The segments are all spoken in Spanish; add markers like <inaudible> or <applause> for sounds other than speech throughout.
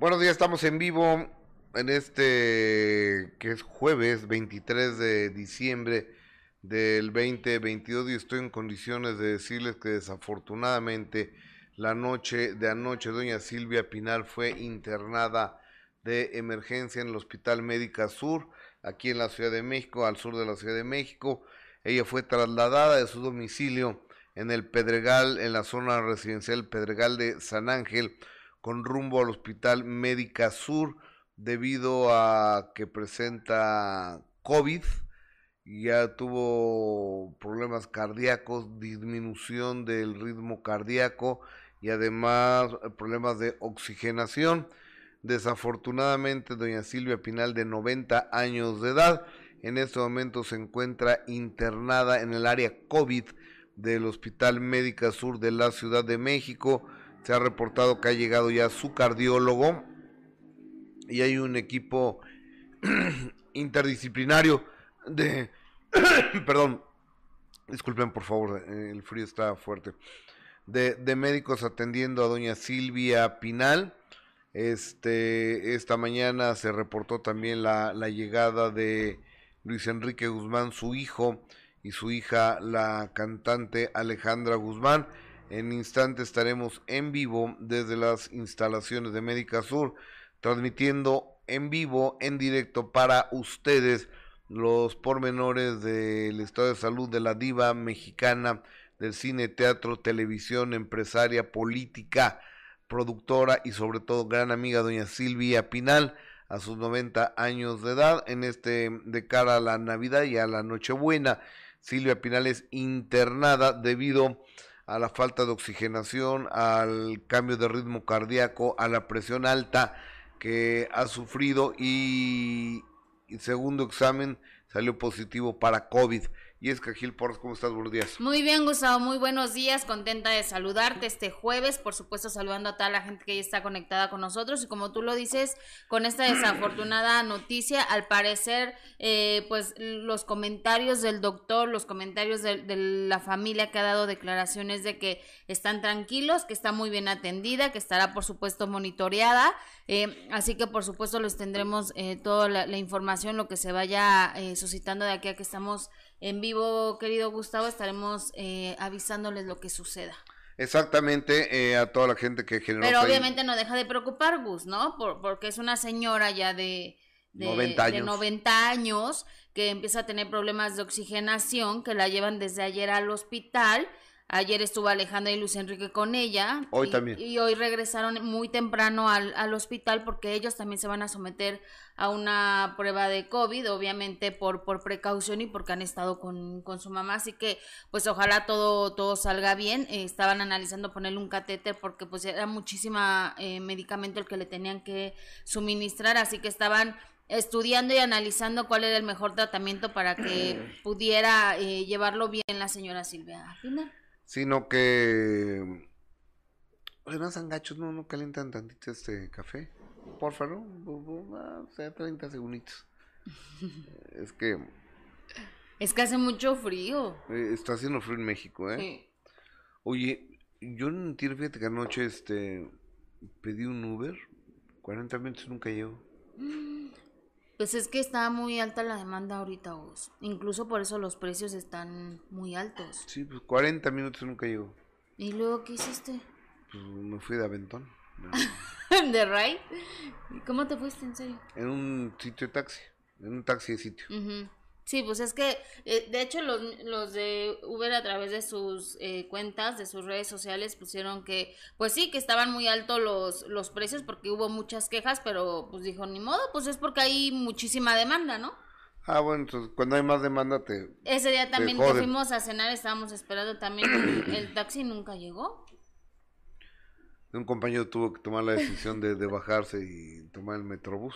Buenos días, estamos en vivo en este que es jueves 23 de diciembre del 2022 y estoy en condiciones de decirles que desafortunadamente la noche de anoche doña Silvia Pinal fue internada de emergencia en el Hospital Médica Sur, aquí en la Ciudad de México, al sur de la Ciudad de México. Ella fue trasladada de su domicilio en el Pedregal, en la zona residencial Pedregal de San Ángel, con rumbo al Hospital Médica Sur debido a que presenta COVID, ya tuvo problemas cardíacos, disminución del ritmo cardíaco y además problemas de oxigenación. Desafortunadamente, doña Silvia Pinal, de 90 años de edad, en este momento se encuentra internada en el área COVID del Hospital Médica Sur de la Ciudad de México se ha reportado que ha llegado ya su cardiólogo y hay un equipo <clears throat> interdisciplinario de... <clears throat> perdón, disculpen por favor, el frío está fuerte. De, médicos atendiendo a doña Silvia Pinal. Este, esta mañana se reportó también la llegada de Luis Enrique Guzmán, su hijo, y su hija, la cantante Alejandra Guzmán. En instante estaremos en vivo desde las instalaciones de Médica Sur, transmitiendo en vivo, en directo para ustedes los pormenores del estado de salud de la diva mexicana del cine, teatro, televisión, empresaria, política, productora y sobre todo gran amiga doña Silvia Pinal a sus 90 años de edad en este de cara a la Navidad y a la Nochebuena. Silvia Pinal es internada debido a la falta de oxigenación, al cambio de ritmo cardíaco, a la presión alta que ha sufrido y, segundo examen salió positivo para COVID. Y es que Gil Porras, ¿cómo estás? Buenos días. Muy bien, Gustavo, muy buenos días. Contenta de saludarte este jueves. Por supuesto, saludando a toda la gente que ya está conectada con nosotros. Y como tú lo dices, con esta desafortunada <clears throat> noticia, al parecer, eh, pues los comentarios del doctor, los comentarios de, la familia que ha dado declaraciones de que están tranquilos, que está muy bien atendida, que estará, por supuesto, monitoreada. Eh, así que, por supuesto, les tendremos eh, toda la, la, información, lo que se vaya suscitando de aquí a que estamos en vivo, querido Gustavo, estaremos eh, avisándoles lo que suceda. Exactamente, eh, a toda la gente que generó. Pero obviamente no deja de preocupar, Gus, ¿no? Por, porque es una señora ya de, de, 90 años. de 90 años que empieza a tener problemas de oxigenación, que la llevan desde ayer al hospital Ayer estuvo Alejandra y Luis Enrique con ella. Hoy y, también. Y hoy regresaron muy temprano al, al, hospital porque ellos también se van a someter a una prueba de COVID, obviamente por, por precaución y porque han estado con, con su mamá. Así que, pues ojalá todo, todo salga bien. Eh, estaban analizando ponerle un catéter porque pues era muchísima eh, medicamento el que le tenían que suministrar. Así que estaban estudiando y analizando cuál era el mejor tratamiento para que <clears throat> pudiera eh, llevarlo bien la señora Silvia. Al final sino que pues no sean gachos, no, no calientan tantito este café, porfa, ¿no? O sea, 30 segunditos. <laughs> es que... Es que hace mucho frío. Eh, está haciendo frío en México, ¿eh? Sí. Oye, yo no entiendo, fíjate que anoche este, pedí un Uber, 40 minutos nunca llego. Pues es que está muy alta la demanda ahorita, vos. Incluso por eso los precios están muy altos. Sí, pues 40 minutos nunca llegó. ¿Y luego qué hiciste? Pues me fui de aventón. <laughs> ¿De ride? ¿Y cómo te fuiste, en serio? En un sitio de taxi, en un taxi de sitio. Sí, pues es que, eh, de hecho, los, los de Uber a través de sus eh, cuentas, de sus redes sociales, pusieron que, pues sí, que estaban muy altos los, los precios porque hubo muchas quejas, pero pues dijo, ni modo, pues es porque hay muchísima demanda, ¿no? Ah, bueno, entonces cuando hay más demanda te... Ese día también que fuimos a cenar, estábamos esperando también, el taxi nunca llegó. Un compañero tuvo que tomar la decisión de, de bajarse y tomar el metrobús.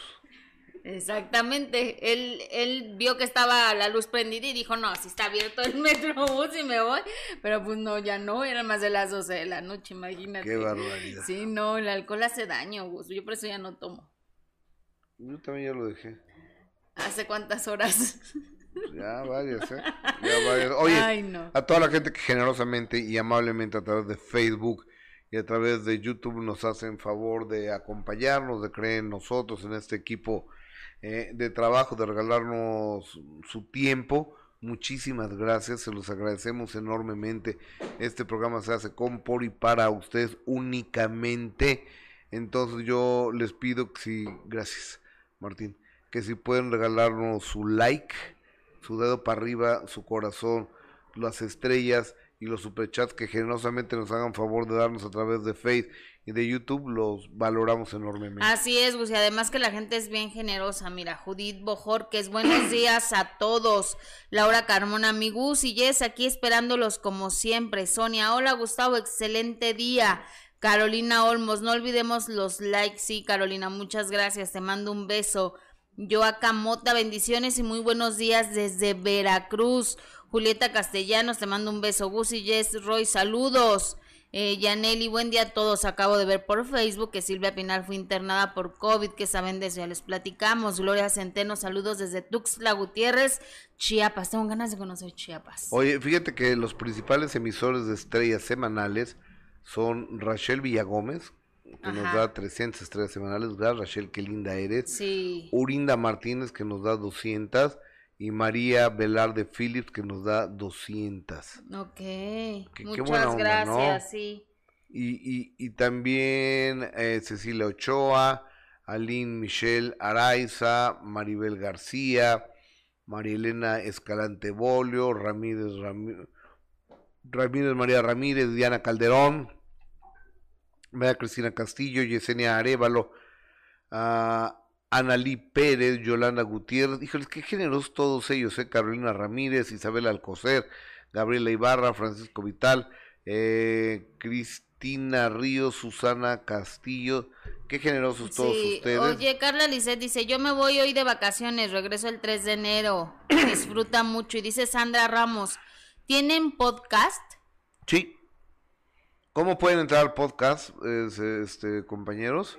Exactamente, él, él vio que estaba la luz prendida y dijo, no, si está abierto el <laughs> metrobús y me voy, pero pues no, ya no, eran más de las 12 de la noche, imagínate. Qué barbaridad. Sí, no, el alcohol hace daño, yo por eso ya no tomo. Yo también ya lo dejé. ¿Hace cuántas horas? <laughs> Ya varias, ¿eh? Ya varias. Oye, a toda la gente que generosamente y amablemente a través de Facebook y a través de YouTube nos hacen favor de acompañarnos, de creer en nosotros, en este equipo eh, de trabajo, de regalarnos su tiempo. Muchísimas gracias, se los agradecemos enormemente. Este programa se hace con, por y para ustedes únicamente. Entonces yo les pido que si, gracias Martín, que si pueden regalarnos su like, su dedo para arriba, su corazón, las estrellas y los superchats que generosamente nos hagan favor de darnos a través de Facebook de YouTube, los valoramos enormemente. Así es, Gus, y además que la gente es bien generosa. Mira, Judith Bojor, que es buenos días a todos. Laura Carmona, mi Gus y Jess, aquí esperándolos como siempre. Sonia, hola Gustavo, excelente día. Carolina Olmos, no olvidemos los likes. Sí, Carolina, muchas gracias. Te mando un beso. Joaca Mota, bendiciones y muy buenos días desde Veracruz. Julieta Castellanos, te mando un beso. Gus y Jess Roy, saludos. Eh, Yaneli, buen día a todos. Acabo de ver por Facebook que Silvia Pinal fue internada por COVID. que saben de eso? Ya les platicamos. Gloria Centeno, saludos desde Tuxtla Gutiérrez, Chiapas. Tengo ganas de conocer Chiapas. Oye, fíjate que los principales emisores de estrellas semanales son Rachel Villagómez, que nos da 300 estrellas semanales. Gracias, Rachel, qué linda eres. Sí. Urinda Martínez, que nos da 200 y María Velarde Phillips que nos da 200. Ok, muchas gracias, sí. Y, y, también eh, Cecilia Ochoa, Aline Michelle Araiza, Maribel García, Marielena Escalante Bolio, Ramírez, Ramírez, María Ramírez, Diana Calderón, María Cristina Castillo, Yesenia Arevalo, uh, Analí Pérez, Yolanda Gutiérrez, híjoles, qué generosos todos ellos, ¿eh? Carolina Ramírez, Isabel Alcocer, Gabriela Ibarra, Francisco Vital, eh, Cristina Ríos, Susana Castillo, qué generosos todos ustedes. Oye, Carla Lisset dice, yo me voy hoy de vacaciones, regreso el 3 de enero, <clears throat> disfruta mucho. Y dice Sandra Ramos, ¿tienen podcast? Sí. ¿Cómo pueden entrar al podcast, este, compañeros?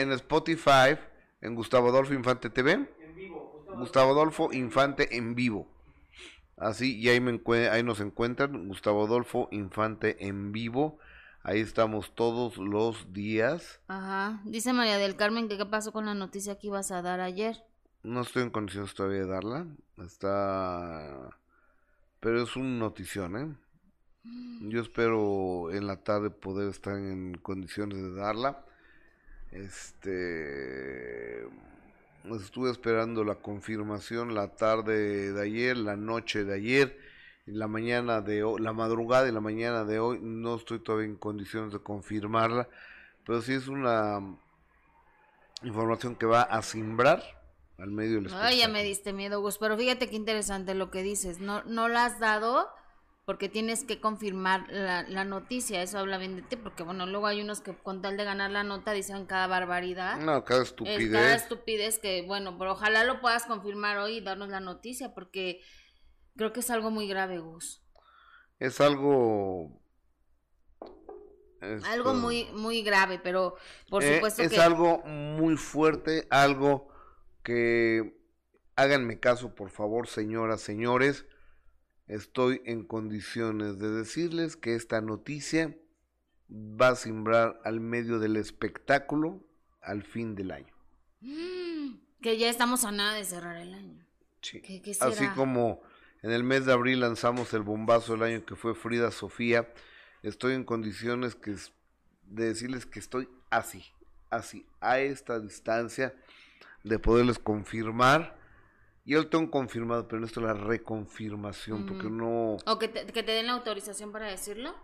En Spotify, en Gustavo Adolfo Infante TV. En vivo. Gustavo, Adolfo Infante en vivo. Así, y ahí, me ahí nos encuentran, Gustavo Adolfo Infante en vivo. Ahí estamos todos los días. Ajá. Dice María del Carmen que qué pasó con la noticia que ibas a dar ayer. No estoy en condiciones todavía de darla. Está... Pero es una notición, ¿eh? Mm. Yo espero en la tarde poder estar en condiciones de darla. Este estuve esperando la confirmación la tarde de ayer, la noche de ayer, la mañana de hoy, la madrugada y la mañana de hoy. No estoy todavía en condiciones de confirmarla, pero sí es una información que va a simbrar al medio del Ay, ya me diste miedo, Gus, pero fíjate qué interesante lo que dices. No, no la has dado porque tienes que confirmar la, la, noticia, eso habla bien de ti, porque bueno, luego hay unos que con tal de ganar la nota dicen cada barbaridad. No, cada estupidez. cada estupidez que, bueno, pero ojalá lo puedas confirmar hoy y darnos la noticia, porque creo que es algo muy grave, Gus. Es algo... algo muy, muy grave, pero por eh, supuesto es que... Es algo muy fuerte, algo que... Háganme caso, por favor, señoras, señores estoy en condiciones de decirles que esta noticia va a simbrar al medio del espectáculo al fin del año. Mm, que ya estamos a nada de cerrar el año. Sí. Así como en el mes de abril lanzamos el bombazo del año que fue Frida Sofía, estoy en condiciones que, de decirles que estoy así, así, a esta distancia de poderles confirmar yo lo tengo confirmado, pero esto es la reconfirmación, porque no... ¿O que te, que te den la autorización para decirlo?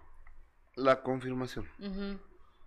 La confirmación.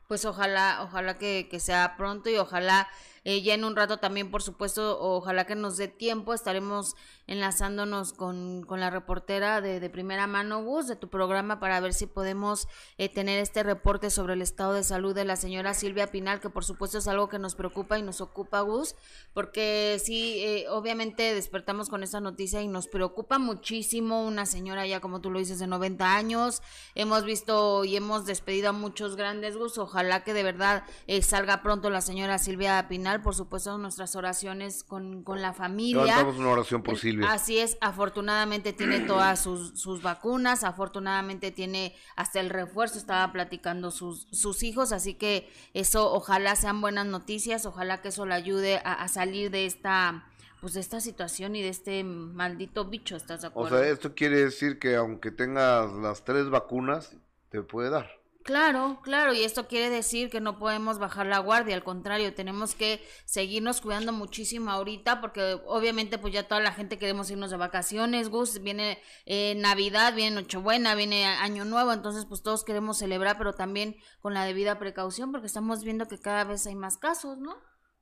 Pues ojalá, ojalá que, que sea pronto y ojalá eh, ya en un rato también, por supuesto, ojalá que nos dé tiempo, estaremos enlazándonos con, con la reportera de, de, primera mano, Gus, de tu programa, para ver si podemos eh, tener este reporte sobre el estado de salud de la señora Silvia Pinal, que por supuesto es algo que nos preocupa y nos ocupa, Gus, porque sí, eh, obviamente despertamos con esta noticia y nos preocupa muchísimo una señora ya, como tú lo dices, de 90 años. Hemos visto y hemos despedido a muchos grandes, Gus. ojalá que de verdad eh, salga pronto la señora Silvia Pinal, por supuesto nuestras oraciones con, con la familia. Levantamos una oración por Silvia. Así es, afortunadamente tiene todas sus, sus vacunas, afortunadamente tiene hasta el refuerzo, estaba platicando sus, sus hijos, así que eso ojalá sean buenas noticias, ojalá que eso le ayude a, a salir de esta pues de esta situación y de este maldito bicho, ¿estás de acuerdo? O sea, esto quiere decir que aunque tengas las tres vacunas, te puede dar. Claro, claro, y esto quiere decir que no podemos bajar la guardia, al contrario, tenemos que seguirnos cuidando muchísimo ahorita, porque obviamente pues ya toda la gente queremos irnos de vacaciones, Gus, viene eh, Navidad, viene Nochebuena, viene Año Nuevo, entonces pues todos queremos celebrar, pero también con la debida precaución, porque estamos viendo que cada vez hay más casos, ¿no?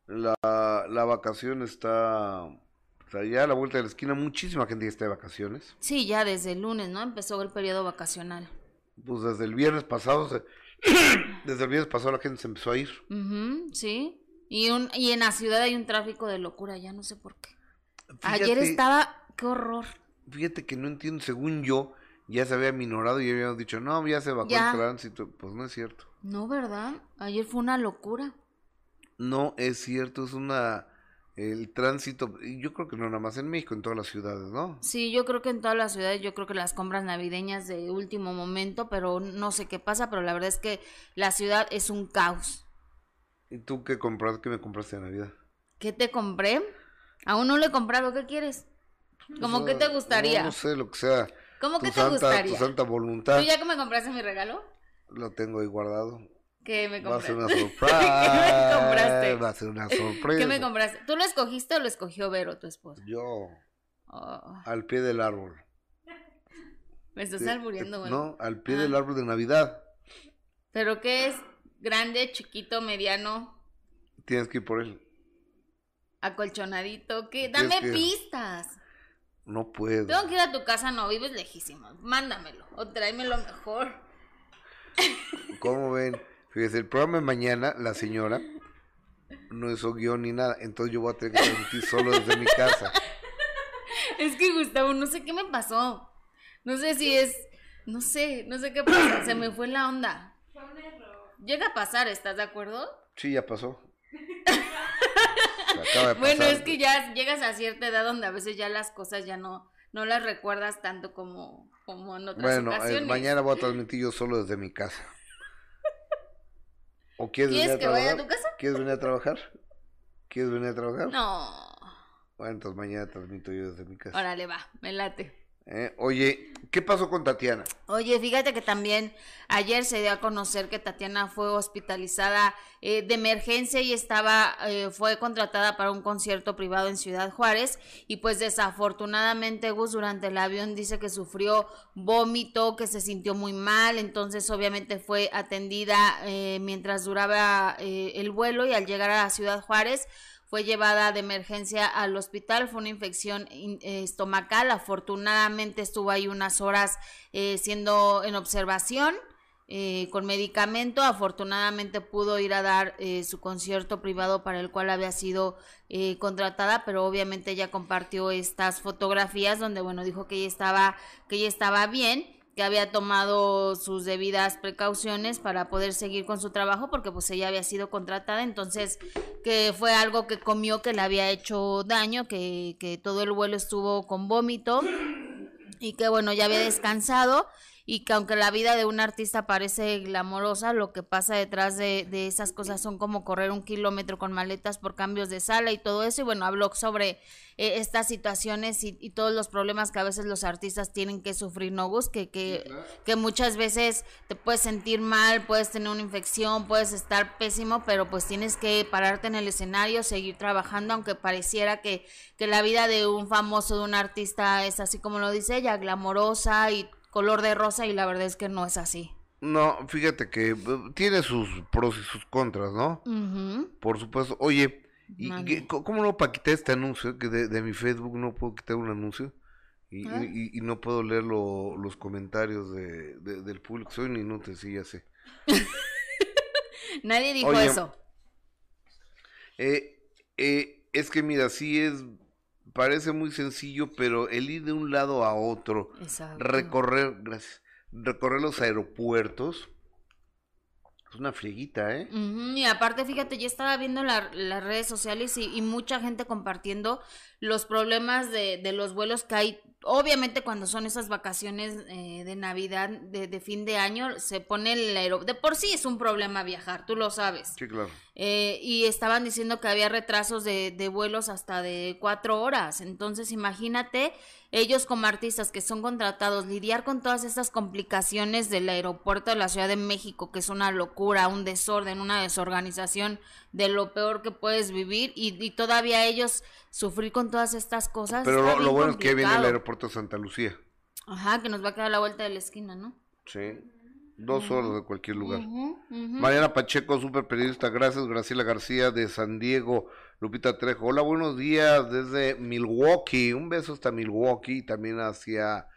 La, la vacación está, ya a la vuelta de la esquina. Muchísima gente ya está de vacaciones. Sí, ya desde el lunes, ¿no? Empezó el periodo vacacional. Pues desde el viernes pasado, se- <clears throat> desde el viernes pasado la gente se empezó a ir. Sí. Y, un, y en la ciudad hay un tráfico de locura, ya no sé por qué. Ayer estaba, qué horror. Fíjate que no entiendo, según yo, ya se había minorado y habíamos dicho, no, ya se bajó Ya. el tránsito. Pues no es cierto. No, ¿verdad? Ayer fue una locura. No es cierto, es una... El tránsito, yo creo que no nada más en México, en todas las ciudades, ¿no? Sí, yo creo que en todas las ciudades, yo creo que las compras navideñas de último momento, pero no sé qué pasa, pero la verdad es que la ciudad es un caos. ¿Y tú qué compraste? ¿Qué me compraste de Navidad? ¿Qué te compré? Aún no lo he comprado, ¿qué quieres? ¿Cómo O que te gustaría? No, no sé, lo que sea. ¿Cómo tu que te santa, gustaría? Tu santa voluntad. ¿Tú ya que me compraste mi regalo? Lo tengo ahí guardado. ¿Qué me Va a compraste? ser una <laughs> ¿Qué me compraste? Va a ser una sorpresa. ¿Qué me compraste? ¿Tú lo escogiste o lo escogió Vero, tu esposa? Yo, Oh, al pie del árbol. me estás te- güey. No, al pie Ah. del árbol de Navidad. ¿Pero qué es? ¿Grande, chiquito, mediano, Tienes que ir por él. acolchonadito? ¿Qué? Dame que- pistas. No puedo. Tengo que ir a tu casa, no, vives lejísimo. Mándamelo o tráemelo mejor. ¿Cómo ven? Fíjese, el programa de mañana, la señora no hizo guion ni nada. Entonces yo voy a tener que transmitir solo desde mi casa. <laughs> Es que Gustavo, no sé qué me pasó. No sé si es, no sé, no sé qué pasa. Se me fue la onda. Llega a pasar, ¿estás de acuerdo? Sí, ya pasó. <laughs> Acaba de Bueno, pasar. es que ya llegas a cierta edad donde a veces ya las cosas ya no, no las recuerdas tanto como, como en otras Bueno, eh, ocasiones. mañana voy a <laughs> transmitir yo solo desde mi casa. ¿O quieres, ¿Quieres venir a que vaya a trabajar? tu casa? ¿Quieres venir a trabajar? ¿Quieres venir a trabajar? No. Bueno, entonces mañana transmito yo desde mi casa. Órale, va, me late. Eh, Oye, ¿qué pasó con Tatiana? Oye, fíjate que también ayer se dio a conocer que Tatiana fue hospitalizada eh, de emergencia y estaba, eh, fue contratada para un concierto privado en Ciudad Juárez y pues desafortunadamente Gus durante el avión dice que sufrió vómito, que se sintió muy mal, entonces obviamente fue atendida eh, mientras duraba eh, el vuelo y al llegar a Ciudad Juárez fue llevada de emergencia al hospital, fue una infección in- eh, estomacal, afortunadamente estuvo ahí unas horas eh, siendo en observación eh, con medicamento, afortunadamente pudo ir a dar eh, su concierto privado para el cual había sido eh, contratada, pero obviamente ella compartió estas fotografías donde, bueno, dijo que ella estaba, que ella estaba bien, que había tomado sus debidas precauciones para poder seguir con su trabajo porque pues ella había sido contratada, entonces que fue algo que comió que le había hecho daño, que, que todo el vuelo estuvo con vómito y que bueno, ya había descansado y que aunque la vida de un artista parece glamorosa, lo que pasa detrás de, de esas cosas son como correr un kilómetro con maletas por cambios de sala y todo eso. Y bueno, habló sobre eh, estas situaciones y, y todos los problemas que a veces los artistas tienen que sufrir, ¿no, Gus? Que, que, que muchas veces te puedes sentir mal, puedes tener una infección, puedes estar pésimo, pero pues tienes que pararte en el escenario, seguir trabajando, aunque pareciera que, que la vida de un famoso, de un artista es así como lo dice ella, glamorosa y color de rosa y la verdad es que no es así. No, fíjate que eh, tiene sus pros y sus contras, ¿no? Por supuesto. Oye, ¿y qué- cómo no para quitar este anuncio? Que de, de mi Facebook no puedo quitar un anuncio. Y, Ah. y- y no puedo leer lo- los comentarios de, de- del público. Soy un inútil, sí, ya sé. <laughs> Nadie dijo Oye, eso. Eh, eh, es que mira, sí es, parece muy sencillo, pero el ir de un lado a otro, Exacto. recorrer, gracias, recorrer los aeropuertos, Es una frieguita, ¿eh? Y aparte, fíjate, yo estaba viendo la- las redes sociales y, y mucha gente compartiendo los problemas de, de los vuelos que hay. Obviamente cuando son esas vacaciones eh, de Navidad, de, de fin de año, se pone el aeropuerto. De por sí es un problema viajar, tú lo sabes. Sí, claro. Eh, y estaban diciendo que había retrasos de, de vuelos hasta de cuatro horas. Entonces, imagínate, ellos como artistas que son contratados, lidiar con todas estas complicaciones del aeropuerto de la Ciudad de México, que es una locura, un desorden, una desorganización de lo peor que puedes vivir, y, y todavía ellos sufrir con todas estas cosas. Pero lo, bueno es que viene el aeropuerto de Santa Lucía. Ajá, que nos va a quedar a la vuelta de la esquina, ¿no? Sí. Dos horas de cualquier lugar. Mariana Pacheco, super periodista, gracias. Graciela García de San Diego, Lupita Trejo. Hola, buenos días desde Milwaukee. Un beso hasta Milwaukee, también hacia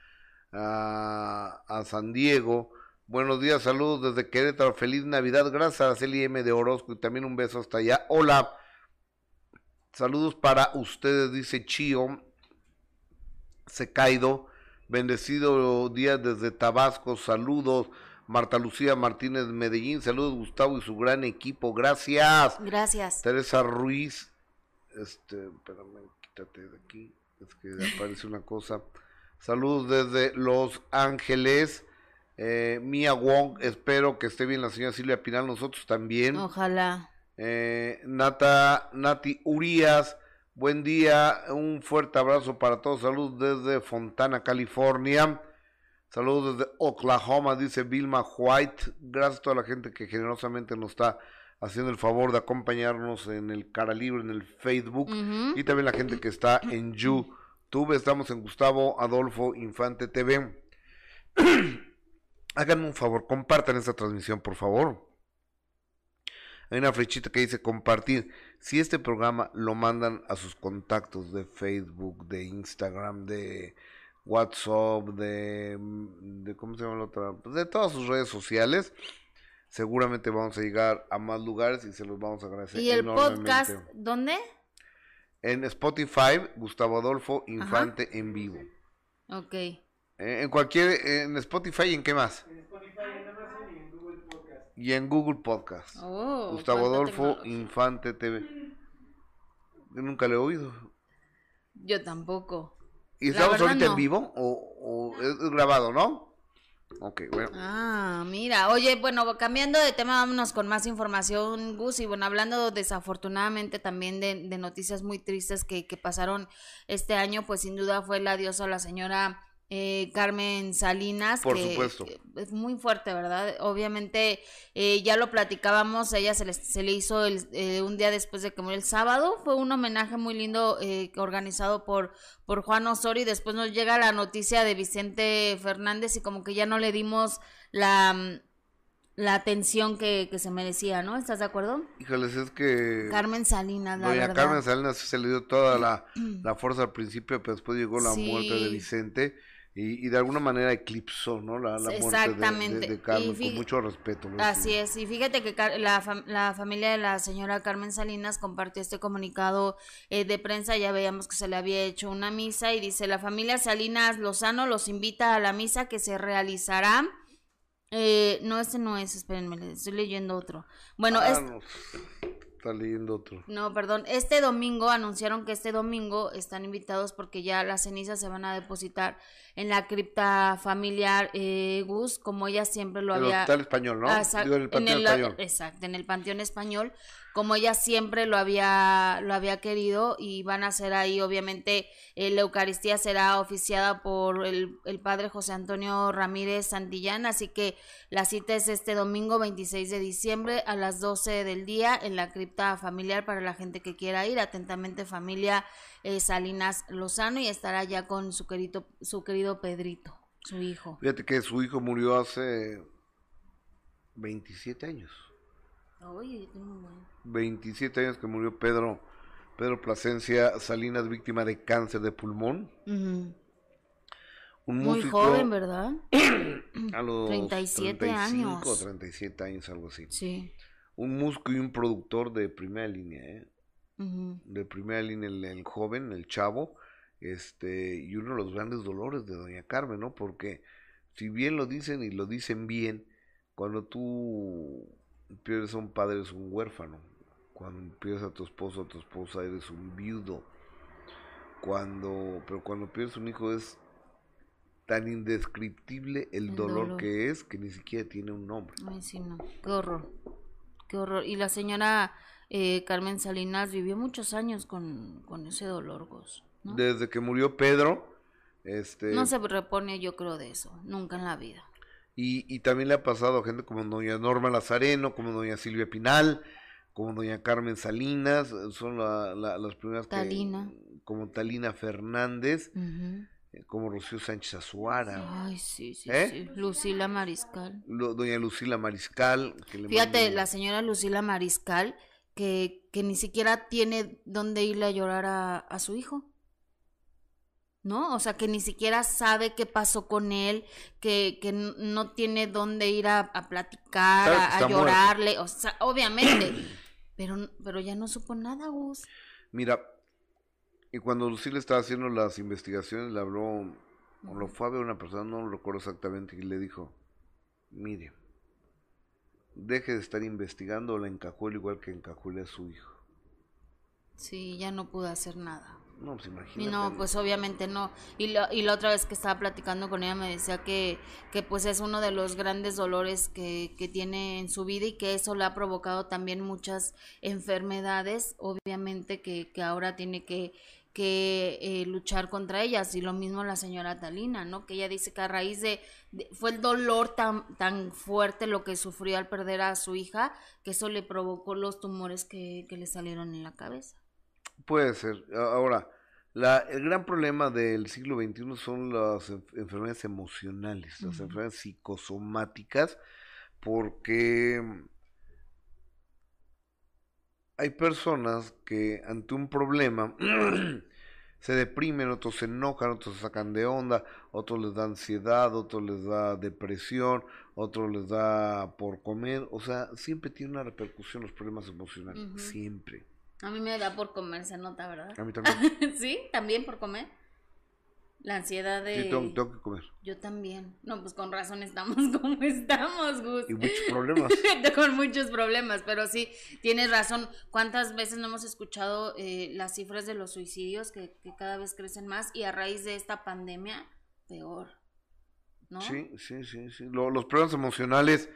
ah, a San Diego. Buenos días, saludos desde Querétaro. Feliz Navidad. Gracias a M de Orozco y también un beso hasta allá. Hola. Saludos para ustedes, dice Chío Secaido. Bendecido día desde Tabasco. Saludos. Marta Lucía Martínez Medellín. Saludos Gustavo y su gran equipo. Gracias. Gracias. Teresa Ruiz. Este, espérame, quítate de aquí. Es que aparece una cosa. Saludos desde Los Ángeles. Eh, Mia Wong, espero que esté bien la señora Silvia Pinal, nosotros también. Ojalá. Eh, Nata, Nati Urias, buen día, un fuerte abrazo para todos, saludos desde Fontana, California, saludos desde Oklahoma, dice Vilma White, gracias a toda la gente que generosamente nos está haciendo el favor de acompañarnos en el Cara Libre, en el Facebook, y también la gente que está en <clears throat> YouTube, estamos en Gustavo Adolfo Infante TV. <clears throat> Háganme un favor, compartan esta transmisión, por favor. Hay una flechita que dice compartir. Si este programa lo mandan a sus contactos de Facebook, de Instagram, de WhatsApp, de, de ¿cómo se llama la otra? Pues de todas sus redes sociales, seguramente vamos a llegar a más lugares y se los vamos a agradecer. ¿Y el enormemente. podcast dónde? En Spotify, Gustavo Adolfo Infante en vivo. Ok. Eh, en cualquier, en Spotify, ¿en qué más? Y en Google Podcast. Oh, Gustavo Adolfo tecnología. Infante TV. Yo nunca lo he oído. Yo tampoco. ¿Y estamos ahorita en vivo o, o es grabado, no? Ok, bueno. Ah, mira. Oye, bueno, cambiando de tema, vámonos con más información, Gus. Y bueno, hablando desafortunadamente también de, de noticias muy tristes que, que pasaron este año, pues sin duda fue el adiós a la señora eh, Carmen Salinas. Por que- supuesto. que es muy fuerte, ¿verdad? Obviamente, eh, ya lo platicábamos, ella se le, se le hizo el, eh, un día después de que murió el sábado. Fue un homenaje muy lindo eh, organizado por, por Juan Osorio y después nos llega la noticia de Vicente Fernández y como que ya no le dimos la, mm, la atención que, que se merecía, ¿no? ¿Estás de acuerdo? Híjoles, es que Carmen Salinas, la verdad. Carmen Salinas se le dio toda la, <clears throat> la fuerza al principio, pero después llegó la Sí. muerte de Vicente y, y de alguna manera eclipsó, ¿no? La, la muerte de- de, Carmen, con mucho respeto. Así es, y fíjate que la, fam- la familia de la señora Carmen Salinas compartió este comunicado eh, de prensa, ya veíamos que se le había hecho una misa y dice, la familia Salinas Lozano los invita a la misa que se realizará. Eh, no, este no es, espérenme, estoy leyendo otro. Bueno, Ah, es, no, está leyendo otro. no, perdón. Este domingo anunciaron que este domingo están invitados porque ya las cenizas se van a depositar en la cripta familiar eh, Gus, como ella siempre lo En el había. hospital español, ¿no? Ah, exact- Digo, en el Panteón el- español. Exacto, en el Panteón Español, como ella siempre lo había, lo había querido, y van a hacer ahí, obviamente, eh, la Eucaristía será oficiada por el, el padre José Antonio Ramírez Santillán, así que la cita es este domingo 26 de diciembre a las 12 del día en la cripta familiar para la gente que quiera ir. Atentamente, familia eh, Salinas Lozano, y estará ya con su querido, su querido Pedrito, su hijo. Fíjate que su hijo murió hace 27 años. Oye, yo tengo un buen- 27 años que murió Pedro, Pedro Plasencia Salinas, víctima de cáncer de pulmón. Un Muy músico joven, ¿verdad? <clears throat> a los 37 35 años. o 37 años, algo así. Sí. Un músico y un productor de primera línea, ¿eh? De primera línea, el, el joven, el chavo, este, y uno de los grandes dolores de Doña Carmen, ¿no? Porque si bien lo dicen y lo dicen bien, cuando tú pierdes a un padre eres un huérfano. Cuando pierdes a tu esposo a tu esposa eres un viudo. Cuando, pero cuando pierdes un hijo es tan indescriptible el, El dolor, dolor. que es que ni siquiera tiene un nombre. Ay, sí, no. Qué horror. Qué horror. Y la señora eh, Carmen Salinas vivió muchos años con, con ese dolor. Desde que murió Pedro, este, No se repone, yo creo, de eso. Nunca en la vida. Y, y también le ha pasado a gente como doña Norma Lazareno, como doña Silvia Pinal, como doña Carmen Salinas, eh, son la- la- las primeras que, Talina. como Talina Fernández, eh, como Rocío Sánchez Azuara, Ay, sí, sí, ¿Eh? sí. Lucila Mariscal. Lo- doña Lucila Mariscal, que le Fíjate, mando- la señora Lucila Mariscal, que, que ni siquiera tiene dónde irle a llorar a, a su hijo. ¿No? O sea, que ni siquiera sabe qué pasó con él, que, que no tiene dónde ir a, a platicar, a, a está muerto. llorarle. O sea, obviamente. <clears throat> pero, pero ya no supo nada, Gus. Mira, y cuando Lucila estaba haciendo las investigaciones, le habló, o lo fue a ver una persona, no lo recuerdo exactamente, y le dijo, mire, deje de estar investigando la encajuela igual que encajuele a su hijo. Sí, ya no pudo hacer nada. No, pues no, pues obviamente no. Y, la- y la otra vez que estaba platicando con ella me decía que, que pues es uno de los grandes dolores que, que tiene en su vida y que eso le ha provocado también muchas enfermedades, obviamente que, que ahora tiene que, que eh, luchar contra ellas. Y lo mismo la señora Talina, ¿no? Que ella dice que a raíz de, de- fue el dolor tan, tan fuerte lo que sufrió al perder a su hija, que eso le provocó los tumores que, que le salieron en la cabeza. Puede ser. Ahora, la, el gran problema del siglo XXI son las enf- enfermedades emocionales, las enfermedades psicosomáticas, porque hay personas que ante un problema <clears throat> se deprimen, otros se enojan, otros se sacan de onda, otros les da ansiedad, otros les da depresión, otros les da por comer, o sea, siempre tiene una repercusión los problemas emocionales, siempre. A mí me da por comer, se nota, ¿verdad? A mí también. <laughs> sí, también por comer. La ansiedad de... Sí, tengo, tengo que comer. Yo también. No, pues con razón estamos <laughs> como estamos, Gus. Y muchos problemas. <laughs> con muchos problemas, pero sí, tienes razón. ¿Cuántas veces no hemos escuchado eh, las cifras de los suicidios que, que cada vez crecen más y a raíz de esta pandemia, peor? ¿No? Sí, sí, sí, sí. Lo- los problemas emocionales,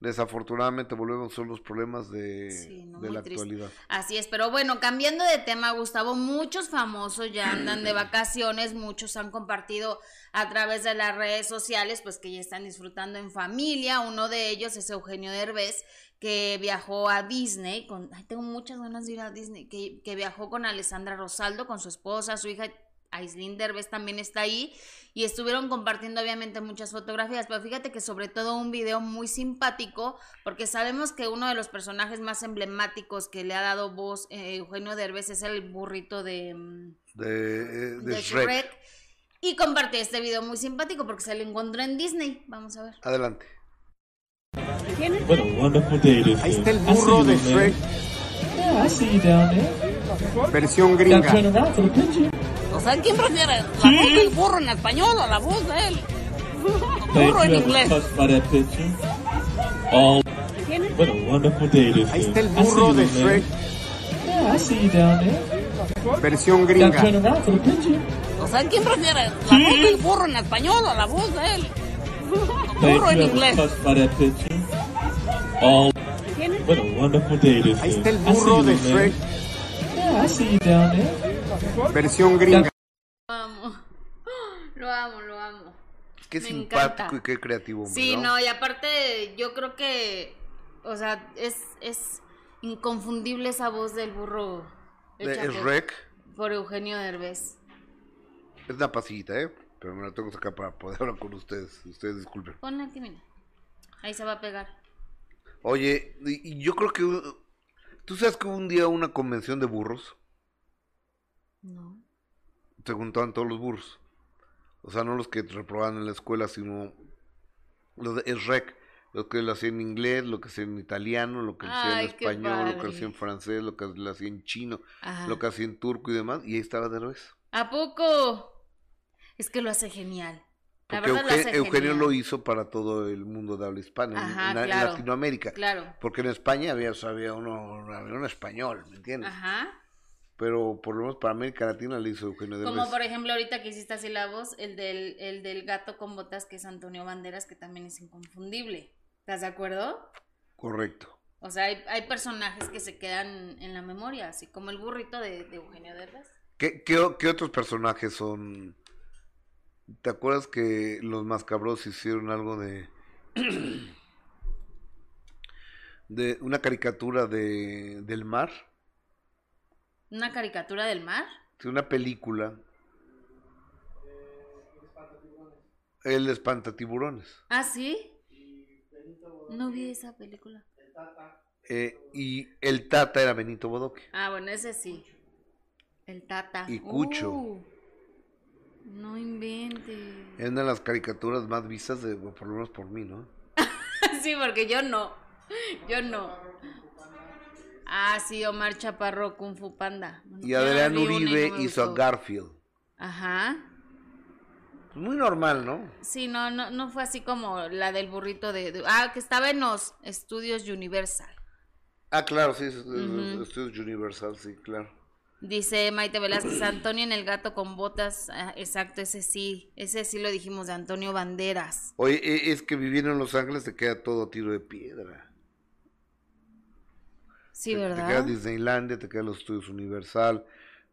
desafortunadamente, volvemos son los problemas de, Sí, no, de la triste. actualidad. Así es, pero bueno, cambiando de tema, Gustavo, muchos famosos ya andan de <clears throat> vacaciones, muchos han compartido a través de las redes sociales, pues que ya están disfrutando en familia. Uno de ellos es Eugenio Derbez, que viajó a Disney, con, ay, tengo muchas ganas de ir a Disney, que, que viajó con Alessandra Rosaldo, con su esposa, su hija. Aislinn Derbez también está ahí y estuvieron compartiendo obviamente muchas fotografías, pero fíjate que sobre todo un video muy simpático porque sabemos que uno de los personajes más emblemáticos que le ha dado voz eh, Eugenio Derbez es el burrito de, mm, De, eh, de de Shrek. Shrek. Y compartí este video muy simpático porque se lo encontró en Disney. Vamos a ver. Adelante. Wonderful day this Ahí está el burro de. Shrek, Yeah, I see you down there. versión gringa. Sea, ¿quién prefiere? ¿La voz del burro en español o la voz de él? Burro en inglés. touched by that picture. Oh, what a wonderful day this Ahí is. está el burro de. Shrek, Yeah, I see you down there. versión gringa. turn around for the picture. O sea, ¿quién prefiere? ¿La voz del burro en español o la voz de él? Burro en inglés. Oh, what a wonderful day this Ahí is. está el burro de. Shrek, Yeah, I see you down there. versión gringa. Lo amo. Lo amo, Me simpático encanta. y qué creativo. hombre, Sí, ¿no? no, y aparte yo creo que, o sea, es, es inconfundible esa voz del burro. De- es por- Rec. Por Eugenio Derbez. Es una pasillita, ¿eh? Pero me la tengo que sacar para poder <laughs> hablar con ustedes. Ustedes disculpen. Ponla aquí, mira. Ahí se va a pegar. Oye, y, yo creo que... ¿Tú sabes que hubo un día una convención de burros? No. Se juntaban todos los burros. O sea, no los que reprobaban en la escuela, sino los de es rec. Lo que lo hacía en inglés, lo que hacía en italiano, lo que hacía Ay, en español, lo que padre. hacía en francés, lo que lo hacía en chino, Ajá. lo que hacía en turco y demás. Y ahí estaba Derbez. ¿A poco? Es que lo hace genial. La Porque verdad lo Eugenio lo hizo para todo el mundo de habla hispana, Ajá, en, en claro. Latinoamérica. Claro. Porque en España había, o sea, había uno, había un español, ¿me entiendes? Ajá. Pero por lo menos para América Latina le hizo Eugenio Derbez. Como por ejemplo ahorita que hiciste así la voz, el del, el del gato con botas que es Antonio Banderas, que también es inconfundible. ¿Estás de acuerdo? Correcto. O sea, hay, hay personajes que se quedan en la memoria, así como el burrito de, de Eugenio Derbez. ¿Qué, qué, qué otros personajes son? ¿Te acuerdas que los mascabros hicieron algo de... <clears throat> de una caricatura de, del mar? ¿Una caricatura del mar? Sí, una película. El espantatiburones. Ah, sí. No vi esa película. Eh, y el Tata era Benito Bodoque. Ah, bueno, ese sí. El Tata. Y Cucho. Uh, no invente. Es una de las caricaturas más vistas, de, por lo menos por mí, ¿no? <laughs> sí, porque yo no. Yo no. Ah, sí, Omar Chaparro, Kung Fu Panda. Y Adrián y Uribe hizo a. Garfield. Ajá. Pues muy normal, ¿no? Sí, no, no, no fue así como la del burrito de, de- Ah, que estaba en los estudios Universal. Ah, claro, sí. Estudios Universal, sí, claro. Dice Maite Velázquez, Antonio en el gato con botas. Ah, exacto, ese sí. Ese sí lo dijimos de Antonio Banderas. Oye, e- es que viviendo en Los Ángeles te queda todo a tiro de piedra. Sí, Te- Te ¿verdad? queda Disneylandia, te queda los estudios Universal,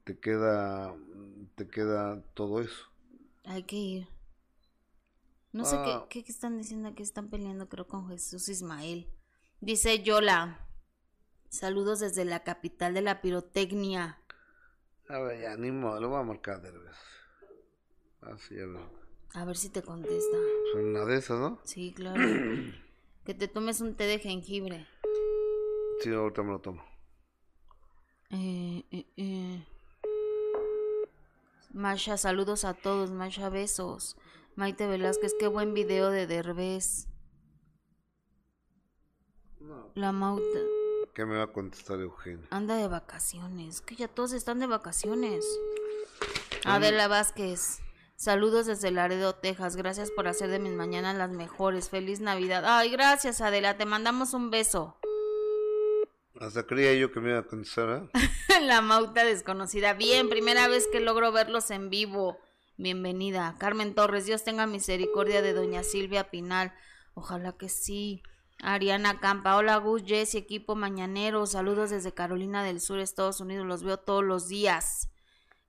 te queda, te queda todo eso. Hay que ir. No sé Ah. qué, qué están diciendo, que están peleando creo con Jesús Ismael. Dice Yola, saludos desde la capital de la pirotecnia. A ver, ya, ni modo, lo voy a marcar de vez. Así, a ver. A ver si te contesta. Son una de esas, ¿no? Sí, claro. <clears throat> que te tomes un té de jengibre. Sí, ahorita me lo tomo. Eh, eh, eh. Masha, saludos a todos. Masha, besos. Maite Velázquez, qué buen video de Derbez. No. La Mauta ¿Qué me va a contestar Eugenio? anda de vacaciones. Que ya todos están de vacaciones. Adela Vázquez. Saludos desde Laredo, Texas. Gracias por hacer de mis mañanas las mejores. Feliz Navidad. Ay, gracias, Adela. Te mandamos un beso. Hasta creía yo que me iba a contestar, ¿eh? <laughs> La Mauta desconocida. Bien, primera vez que logro verlos en vivo. Bienvenida. Carmen Torres, Dios tenga misericordia de doña Silvia Pinal. Ojalá que sí. Ariana Campa, hola Gus, Jess y equipo mañanero. Saludos desde Carolina del Sur, Estados Unidos. Los veo todos los días.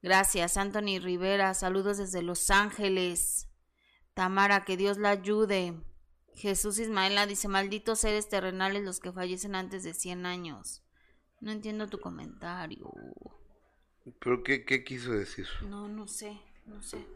Gracias, Anthony Rivera. Saludos desde Los Ángeles. Tamara, que Dios la ayude. Jesús Ismaela dice, malditos seres terrenales los que fallecen antes de 100 años. No entiendo tu comentario. ¿Pero qué, qué quiso decir? No, no sé, no sé.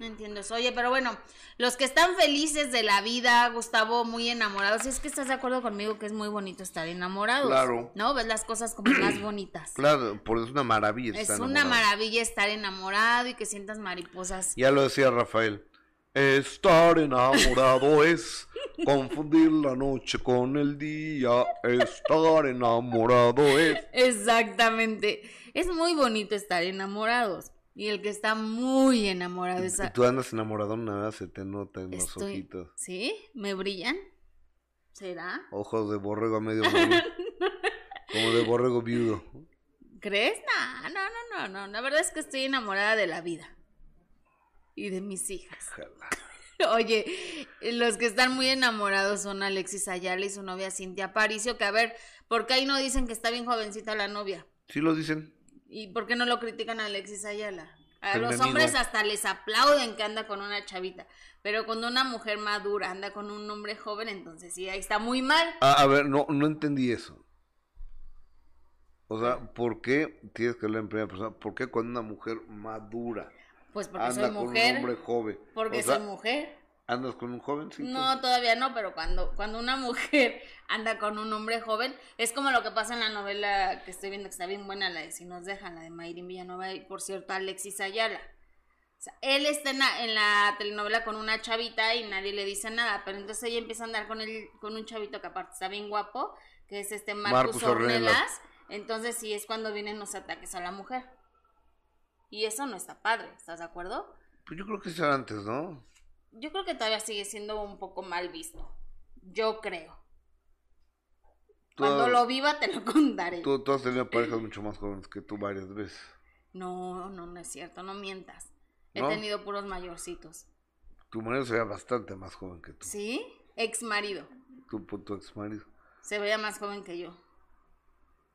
No entiendo eso. Oye, pero bueno, los que están felices de la vida, Gustavo, muy enamorados. Es que estás de acuerdo conmigo que es muy bonito estar enamorados. Claro. ¿No? Ves las cosas como <clears throat> más bonitas. Claro, por es una maravilla Es estar una enamorado. maravilla estar enamorado y que sientas mariposas. Ya lo decía Rafael. Estar enamorado <laughs> es confundir la noche con el día. Estar enamorado es. Exactamente. Es muy bonito estar enamorados. Y el que está muy enamorado es... Y tú andas enamorado, nada, se te nota en los Estoy... ojitos. ¿Sí? ¿Me brillan? ¿Será? Ojos de borrego a medio. <laughs> Como de borrego viudo. ¿Crees? No, no, no, no, no. La verdad es que estoy enamorada de la vida. Y de mis hijas. <laughs> Oye, los que están muy enamorados son Alexis Ayala y su novia Cintia Paricio, que a ver, ¿por qué ahí no dicen que está bien jovencita la novia? Sí lo dicen. ¿Y por qué no lo critican a Alexis Ayala? A los hombres hasta les aplauden que anda con una chavita, pero cuando una mujer madura anda con un hombre joven, entonces sí, ahí está muy mal. Ah, a ver, no, no entendí eso. O sea, ¿por qué tienes que hablar en primera persona? ¿Por qué cuando una mujer madura Pues porque anda soy con un mujer. hombre joven? Porque O sea, soy mujer. ¿Andas con un joven? Sí, No, todavía no, pero cuando, cuando una <laughs> mujer anda con un hombre joven, es como lo que pasa en la novela que estoy viendo que está bien buena, la de Si nos dejan, la de Mayrin Villanueva y por cierto Alexis Ayala. O sea, él está en la, en la telenovela con una chavita y nadie le dice nada, pero entonces ella empieza a andar con el, con un chavito que aparte está bien guapo, que es este Marcus, Marcus Ornelas. Ornelas. Entonces sí es cuando vienen los ataques a la mujer. Y eso no está padre, ¿estás de acuerdo? Pues yo creo que eso era antes, ¿no? yo creo que todavía sigue siendo un poco mal visto. Yo creo. Cuando lo viva te lo <laughs> contaré. Tú, tú has tenido parejas mucho más jóvenes que tú varias veces. No, no, no es cierto, no mientas. He tenido puros mayorcitos. Tu marido se veía bastante más joven que tú. ¿Sí? Ex marido. Tu, tu ex marido. Se veía más joven que yo.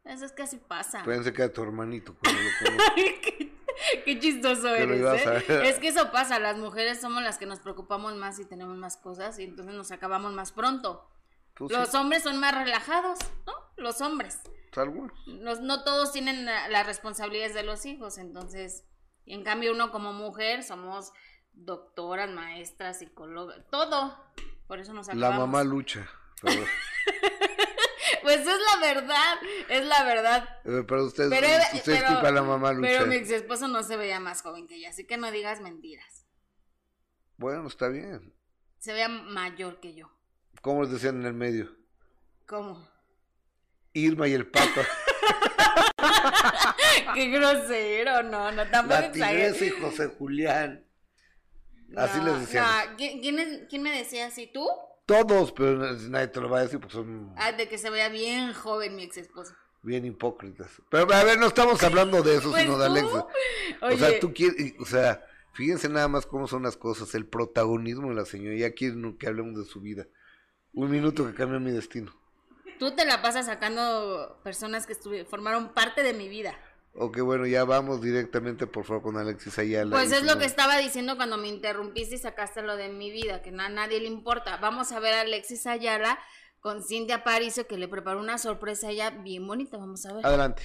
Eso es que así pasa. Pensé que era tu hermanito. cuando lo <laughs> conocí. <laughs> qué, chistoso eres, ¿eh? Es que eso pasa, las mujeres somos las que nos preocupamos más y tenemos más cosas y entonces nos acabamos más pronto. Sí, Los hombres son más relajados, ¿no? Los hombres. algunos. Los- no todos tienen la- las responsabilidades de los hijos, entonces, en cambio uno como mujer somos doctoras, maestras, psicólogas, todo. Por eso nos La acabamos. mamá lucha. Pero, <laughs> <laughs> Pues es la verdad, es la verdad. eh, pero usted, Pero, usted pero- a la mamá lucha. pero mi ex esposo no se veía más joven que ella, así que no digas mentiras. Bueno, está bien. Se veía mayor que yo. ¿Cómo les decían en el medio? ¿Cómo? Irma y el pato. <laughs> Qué grosero, no, no, tampoco la tigresa y. José Julián. Así No, les decíamos. no, ¿quién, quién es- quién me decía así? ¿Tú? Todos, pero nadie te lo va a decir porque son Ah, de que se veía bien joven mi ex esposo. bien hipócritas. Pero a ver, no estamos hablando de eso, Pues sino de tú, Alexa. Oye, O sea, tú quieres, o sea, fíjense nada más cómo son las cosas, el protagonismo de la señora. Ya quieren que hablemos de su vida. Un minuto que cambia mi destino. tú te la pasas sacando personas que formaron parte de mi vida. Ok, bueno, ya vamos directamente, por favor, con Alexis Ayala. Pues es lo que estaba diciendo cuando me interrumpiste y sacaste lo de mi vida, que a nadie le importa. Vamos a ver a Alexis Ayala con Cintia Aparicio, que le preparó una sorpresa a ella bien bonita. Vamos a ver. Adelante.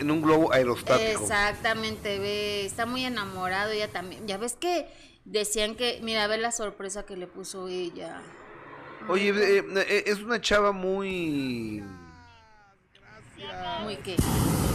En un globo aerostático. Exactamente, ve, está muy enamorado ella también. Ya ves que decían que, mira, ve la sorpresa que le puso ella. Oye, eh, eh, es una chava muy Muy que.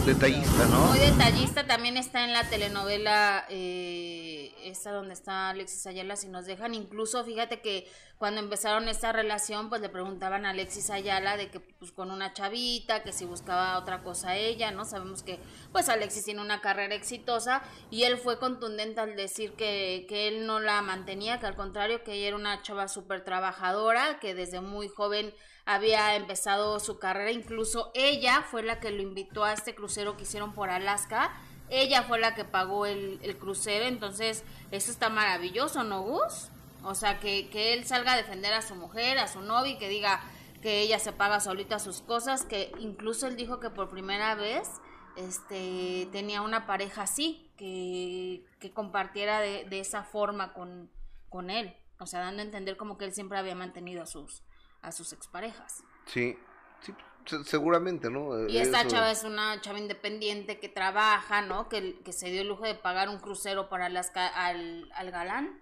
detallista, ¿no? Muy detallista, también está en la telenovela eh, esta donde está Alexis Ayala, si nos dejan. Incluso fíjate que cuando empezaron esta relación, pues le preguntaban a Alexis Ayala de que pues con una chavita, que si buscaba otra cosa a ella, ¿no? Sabemos que pues Alexis tiene una carrera exitosa y él fue contundente al decir que, que él no la mantenía, que al contrario, que ella era una chava súper trabajadora, que desde muy joven había empezado su carrera, incluso ella fue la que lo invitó a este crucero que hicieron por Alaska, ella fue la que pagó el, crucero, entonces eso está maravilloso, ¿no, Gus? O sea, que, que él salga a defender a su mujer, a su novia, y que diga que ella se paga solita sus cosas, que incluso él dijo que por primera vez este tenía una pareja así, que, que compartiera de, de esa forma con, con él, o sea, dando a entender como que él siempre había mantenido a sus a sus exparejas. Sí, sí, se- seguramente, ¿no? Y esta Eso- chava es una chava independiente que trabaja, ¿no? Que, que se dio el lujo de pagar un crucero para Alaska al, al galán.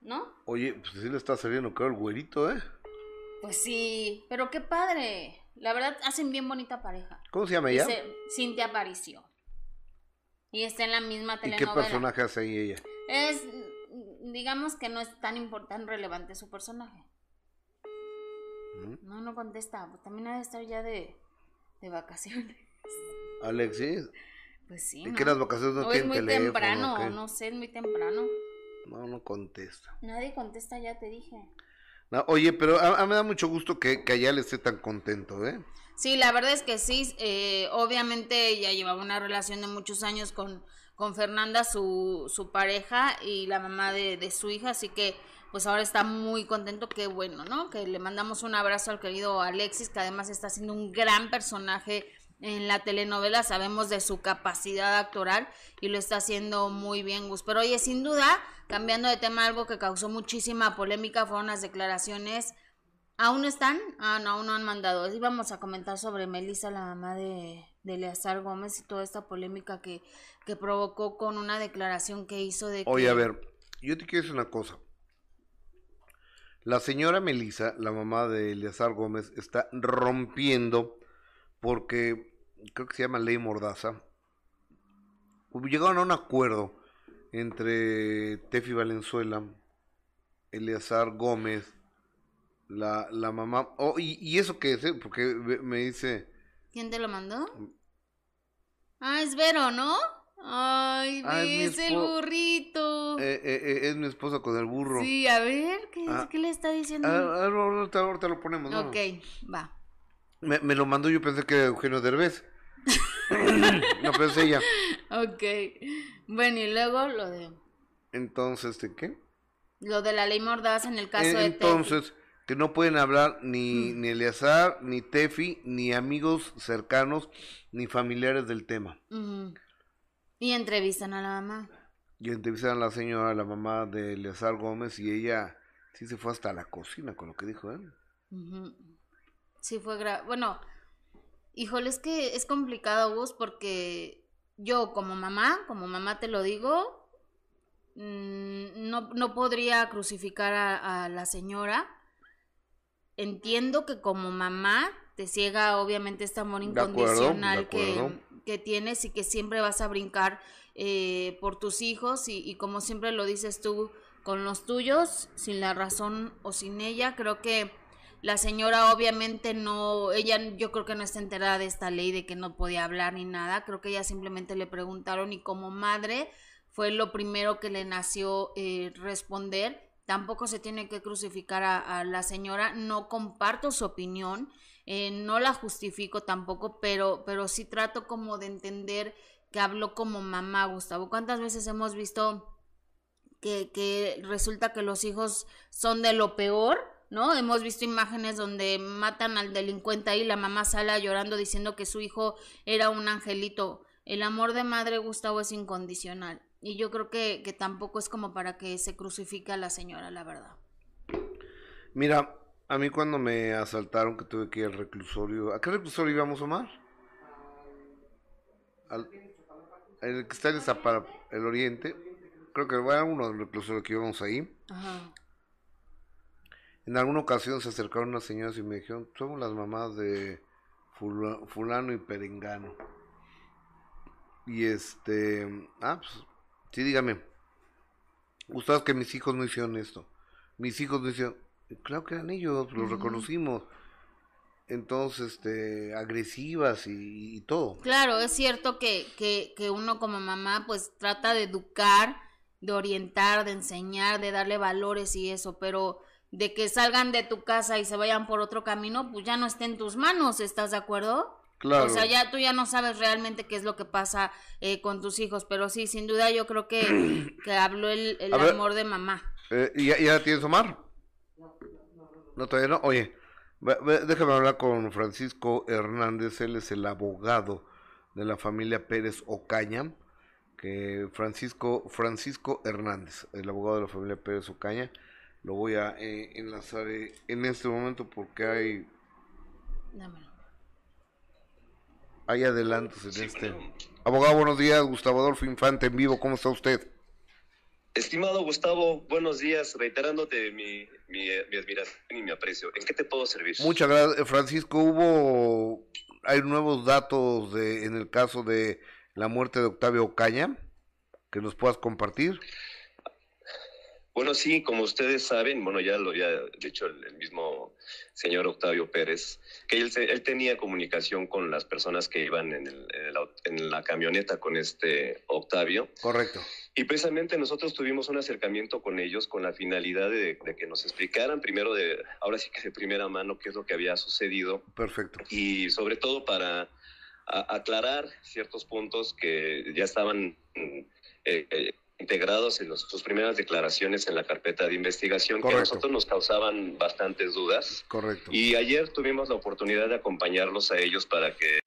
¿No? Oye, pues sí le está saliendo caro el güerito, ¿eh? Pues sí, pero qué padre. La verdad, hacen bien bonita pareja. ¿Cómo se llama ella? Dice, Cintia apareció. Y está en la misma ¿Y qué telenovela. personaje hace ahí ella? Es, digamos que no es tan importante, relevante su personaje. ¿Mm? No, no contesta. Pues también ha de estar ya de, de vacaciones. <laughs> Alexis. Pues sí. ¿Y ¿no? que las vacaciones no O es tienen muy teléfono? temprano, no sé, es muy temprano. No, no contesta. Nadie contesta, ya te dije. No, oye, pero a, a mí me da mucho gusto que, que Ayala esté tan contento, ¿eh? Sí, la verdad es que sí. eh, obviamente ella llevaba una relación de muchos años con, con Fernanda, su, su pareja y la mamá de, de su hija, así que pues ahora está muy contento, qué bueno, ¿no? Que le mandamos un abrazo al querido Alexis, que además está haciendo un gran personaje en la telenovela, sabemos de su capacidad actoral y lo está haciendo muy bien, Gus. Pero oye, sin duda, cambiando de tema, algo que causó muchísima polémica fueron las declaraciones ¿Aún no están? Ah, no, aún no han mandado. Íbamos a comentar sobre Melissa, la mamá de, de Eleazar Gómez y toda esta polémica que, que provocó con una declaración que hizo de que... Oye, a ver, yo te quiero decir una cosa. La señora Melisa, la mamá de Eleazar Gómez, está rompiendo porque creo que se llama ley mordaza. Llegaron a un acuerdo entre Tefi Valenzuela, Eleazar Gómez, la, la mamá. Oh, y, y eso qué es, eh? porque me dice. ¿Quién te lo mandó? Ah, es Vero, ¿no? Ay, Ah, es el burrito. eh, eh, eh, es mi esposa con el burro. Sí, a ver, ¿qué, Ah. qué le está diciendo? Ah, ah, ahorita, ahorita lo ponemos, ¿no? ok, va. Me, me lo mandó, yo pensé que era Eugenio Derbez. <laughs> no pensé ella. Ok. Bueno, y luego lo de Entonces, ¿de qué? lo de la ley Mordaz en el caso de Tefi. Entonces, que no pueden hablar ni, Mm. ni Eleazar, ni Tefi, ni amigos cercanos, ni familiares del tema. Y entrevistan a la mamá. Y entrevistan a la señora, la mamá de Eleazar Gómez, y ella sí se fue hasta la cocina con lo que dijo él. Ujú. Sí, fue grave. Bueno, híjole, es que es complicado, Gus, porque yo como mamá, como mamá te lo digo, mm, no, no podría crucificar a, a la señora. Entiendo que como mamá te ciega obviamente este amor De acuerdo, de incondicional que. Que tienes y que siempre vas a brincar eh, por tus hijos y, como siempre lo dices tú, con los tuyos, sin la razón o sin ella, creo que la señora obviamente no, ella yo creo que no está enterada de esta ley de que no podía hablar ni nada, creo que ella simplemente le preguntaron y como madre fue lo primero que le nació eh, responder. Tampoco se tiene que crucificar a la señora, no comparto su opinión, eh, no la justifico tampoco, pero, pero sí trato como de entender que habló como mamá, Gustavo. ¿Cuántas veces hemos visto que, que resulta que los hijos son de lo peor? ¿no? Hemos visto imágenes donde matan al delincuente ahí, la mamá sale llorando diciendo que su hijo era un angelito. El amor de madre, Gustavo, es incondicional. Y yo creo que, que tampoco es como para que se crucifique a la señora, la verdad. Mira, a mí cuando me asaltaron que tuve que ir al reclusorio, ¿a qué reclusorio íbamos, Omar? Al, el que está en Zapara, el oriente, creo que era uno de los reclusorios que íbamos ahí. Ajá. En alguna ocasión se acercaron unas señoras y me dijeron, somos las mamás de fula- fulano y perengano. Y este, ah, pues, sí, dígame. Gustavo, es que mis hijos no hicieron esto. Mis hijos no hicieron, claro que eran ellos, los reconocimos. Entonces, este, agresivas y, y todo. Claro, es cierto que, que, que uno como mamá pues trata de educar, de orientar, de enseñar, de darle valores y eso, pero de que salgan de tu casa y se vayan por otro camino, pues ya no está en tus manos, ¿estás de acuerdo? Claro. O sea, ya tú ya no sabes realmente qué es lo que pasa eh, con tus hijos, pero sí, sin duda yo creo que, que habló el, el ver. amor de mamá. Eh, ¿y ya, ya tienes Omar? No, todavía no. Oye, déjame hablar con Francisco Hernández, él es el abogado de la familia Pérez Ocaña, que Francisco, Francisco Hernández, el abogado de la familia Pérez Ocaña, lo voy a eh, enlazar eh, en este momento porque hay, Dámelo. hay adelantos en este. Abogado, buenos días, Gustavo Adolfo Infante en vivo, ¿cómo está usted? Estimado Gustavo, buenos días, reiterándote mi, mi, mi admiración y mi aprecio. ¿En qué te puedo servir? Muchas gracias, Francisco. Hubo, hay nuevos datos de, en el caso de la muerte de Octavio Ocaña, que nos puedas compartir. Bueno, sí, como ustedes saben, bueno, ya lo había dicho el, el mismo señor Octavio Pérez, que él, él tenía comunicación con las personas que iban en, el- en el en la camioneta con este Octavio. Correcto. Y precisamente nosotros tuvimos un acercamiento con ellos con la finalidad de, de que nos explicaran primero de, ahora sí que de primera mano, qué es lo que había sucedido Perfecto. y sobre todo para a- aclarar ciertos puntos que ya estaban mm, eh, eh, integrados en los- sus primeras declaraciones en la carpeta de investigación que a nosotros nos causaban bastantes dudas. Correcto. Y ayer tuvimos la oportunidad de acompañarlos a ellos para que,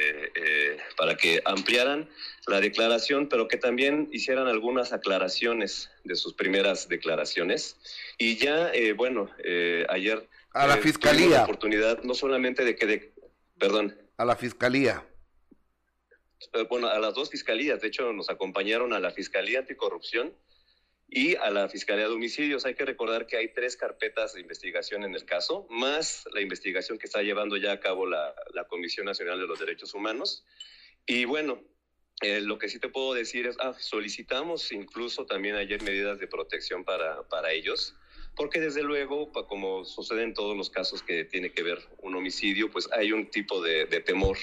para que ampliaran la declaración, pero que también hicieran algunas aclaraciones de sus primeras declaraciones. Y ya, eh, bueno, eh, ayer... A la eh, fiscalía. la oportunidad no solamente de que... de- perdón. A la fiscalía. Eh, bueno, a las dos fiscalías, de hecho nos acompañaron a la Fiscalía Anticorrupción y a la Fiscalía de Homicidios. Hay que recordar que hay tres carpetas de investigación en el caso, más la investigación que está llevando ya a cabo la, la Comisión Nacional de los Derechos Humanos. Y bueno, eh, lo que sí te puedo decir es, ah, solicitamos incluso también ayer medidas de protección para, para ellos, porque desde luego, como sucede en todos los casos que tiene que ver un homicidio, pues hay un tipo de, de temor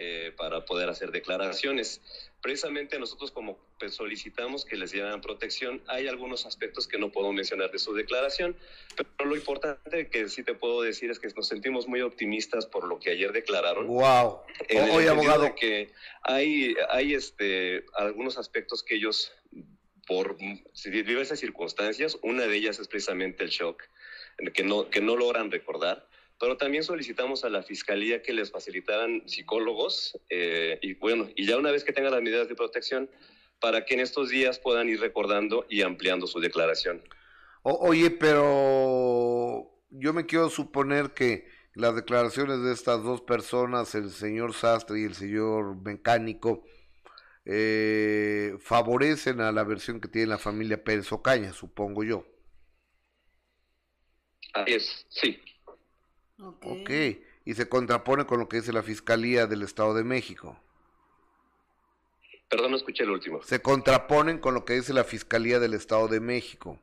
eh, para poder hacer declaraciones. Precisamente nosotros como pues, solicitamos que les dieran protección, hay algunos aspectos que no puedo mencionar de su declaración, pero lo importante que sí te puedo decir es que nos sentimos muy optimistas por lo que ayer declararon. Wow. En entendido abogado. de que hay, hay este, algunos aspectos que ellos, por diversas circunstancias, una de ellas es precisamente el shock, que no, que no logran recordar, pero también solicitamos a la fiscalía que les facilitaran psicólogos eh, y bueno, y ya una vez que tengan las medidas de protección, para que en estos días puedan ir recordando y ampliando su declaración. O- oye, pero yo me quiero suponer que las declaraciones de estas dos personas, el señor Sastre y el señor Mecánico, eh, favorecen a la versión que tiene la familia Pérez Ocaña, supongo yo. Así es, sí. Ok. Ok. Y se contrapone con lo que dice la Fiscalía del Estado de México. Perdón, no escuché el último. Se contraponen con lo que dice la Fiscalía del Estado de México.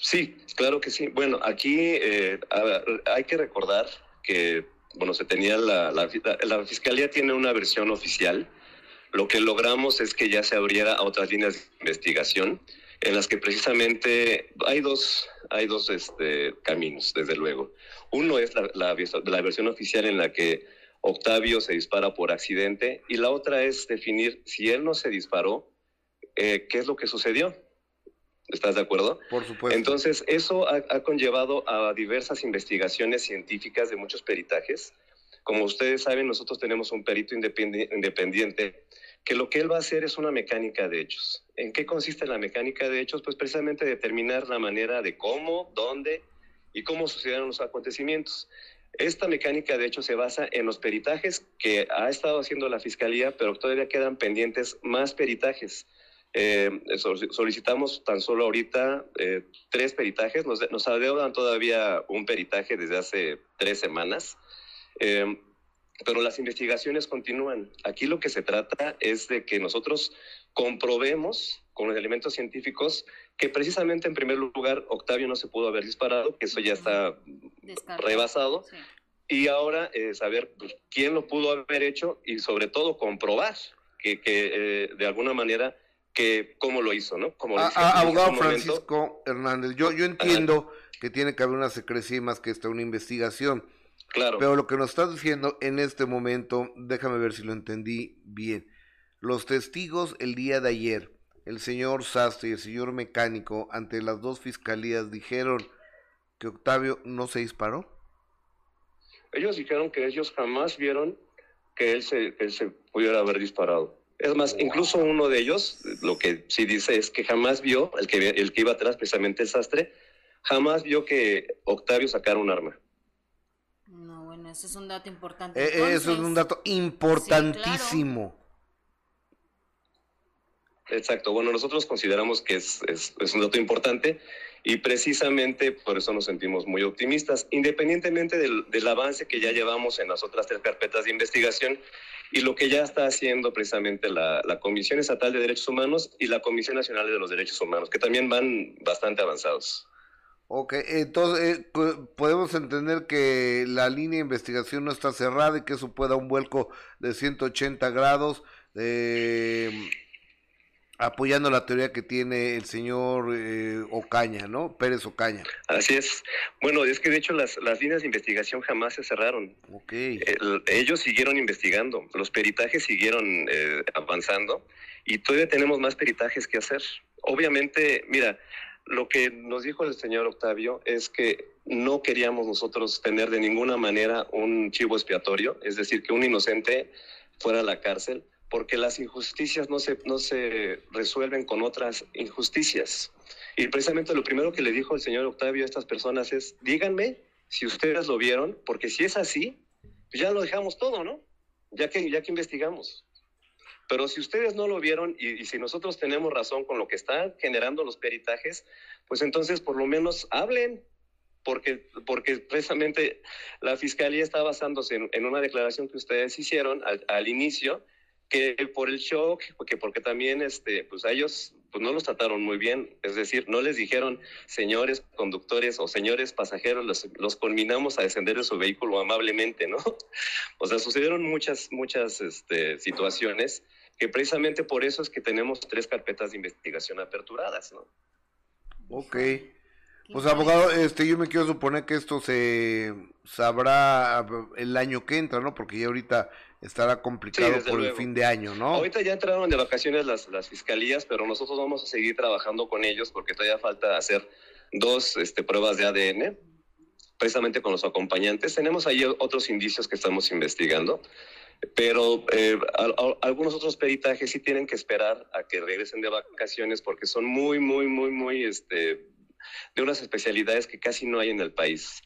Sí, claro que sí. Bueno, aquí eh, a ver, hay que recordar que, bueno, se tenía la, la, la fiscalía tiene una versión oficial. Lo que logramos es que ya se abriera a otras líneas de investigación en las que precisamente hay dos, hay dos este, caminos, desde luego. Uno es la, la, la versión oficial en la que Octavio se dispara por accidente y la otra es definir si él no se disparó, eh, qué es lo que sucedió. ¿Estás de acuerdo? Por supuesto. Entonces, eso ha, ha, conllevado a diversas investigaciones científicas de muchos peritajes. Como ustedes saben, nosotros tenemos un perito independi independiente que lo que él va a hacer es una mecánica de hechos. ¿En qué consiste la mecánica de hechos? Pues precisamente determinar la manera de cómo, dónde y cómo sucedieron los acontecimientos. Esta mecánica de hechos se basa en los peritajes que ha estado haciendo la Fiscalía, pero todavía quedan pendientes más peritajes. Eh, solicitamos tan solo ahorita eh, tres peritajes, nos, adeudan todavía un peritaje desde hace tres semanas, eh, pero las investigaciones continúan. Aquí lo que se trata es de que nosotros comprobemos con los elementos científicos que precisamente en primer lugar Octavio no se pudo haber disparado, que eso ya está Descarga. rebasado, sí. y ahora eh, saber pues, quién lo pudo haber hecho y sobre todo comprobar que, que de alguna manera que cómo lo hizo, ¿no? Como a, a, abogado Francisco momento. Hernández, yo, yo entiendo Ajá. que tiene que haber una secrecía y más que esta una investigación. Claro. Pero lo que nos estás diciendo en este momento, déjame ver si lo entendí bien. Los testigos el día de ayer, el señor Sastre y el señor Mecánico, ante las dos fiscalías, dijeron que Octavio no se disparó. Ellos dijeron que ellos jamás vieron que él se, que él se pudiera haber disparado. Es más, incluso uno de ellos, lo que sí dice es que jamás vio, el que, el que iba atrás, precisamente el sastre, jamás vio que Octavio sacara un arma. Ese es un dato importante. Eh, Entonces, eso es un dato importantísimo. Sí, claro. Exacto, bueno, nosotros consideramos que es, es, es, un dato importante y precisamente por eso nos sentimos muy optimistas, independientemente del, del avance que ya llevamos en las otras tres carpetas de investigación y lo que ya está haciendo precisamente la, la, Comisión Estatal de Derechos Humanos y la Comisión Nacional de los Derechos Humanos, que también van bastante avanzados. Ok, entonces eh, podemos entender que la línea de investigación no está cerrada y que eso pueda un vuelco de 180 grados, eh, apoyando la teoría que tiene el señor eh, Ocaña, ¿no? Pérez Ocaña. Así es. Bueno, es que de hecho las, las líneas de investigación jamás se cerraron. Ok. El, ellos siguieron investigando, los peritajes siguieron eh, avanzando y todavía tenemos más peritajes que hacer. Obviamente, mira, lo que nos dijo el señor Octavio es que no queríamos nosotros tener de ninguna manera un chivo expiatorio, es decir, que un inocente fuera a la cárcel, porque las injusticias no se, no se resuelven con otras injusticias. Y precisamente lo primero que le dijo el señor Octavio a estas personas es, díganme si ustedes lo vieron, porque si es así, ya lo dejamos todo, ¿no? Ya que, ya que investigamos. Pero si ustedes no lo vieron y, si nosotros tenemos razón con lo que están generando los peritajes, pues entonces por lo menos hablen, porque, porque precisamente la fiscalía está basándose en, una declaración que ustedes hicieron al, al inicio, que por el shock, porque, porque también este, pues a ellos pues no los trataron muy bien, es decir, no les dijeron, señores conductores o señores pasajeros, los, los conminamos a descender de su vehículo amablemente, ¿no? <laughs> O sea, sucedieron muchas, muchas este, situaciones que precisamente por eso es que tenemos tres carpetas de investigación aperturadas, ¿no? Ok. Pues abogado, este, yo me quiero suponer que esto se sabrá el año que entra, ¿no? Porque ya ahorita estará complicado por el fin de año, ¿no? Ahorita ya entraron de vacaciones las, las fiscalías, pero nosotros vamos a seguir trabajando con ellos porque todavía falta hacer dos este, pruebas de ADN, precisamente con los acompañantes. Tenemos ahí otros indicios que estamos investigando, pero eh, al- al- algunos otros peritajes sí tienen que esperar a que regresen de vacaciones porque son muy, muy, muy, muy, este, de unas especialidades que casi no hay en el país.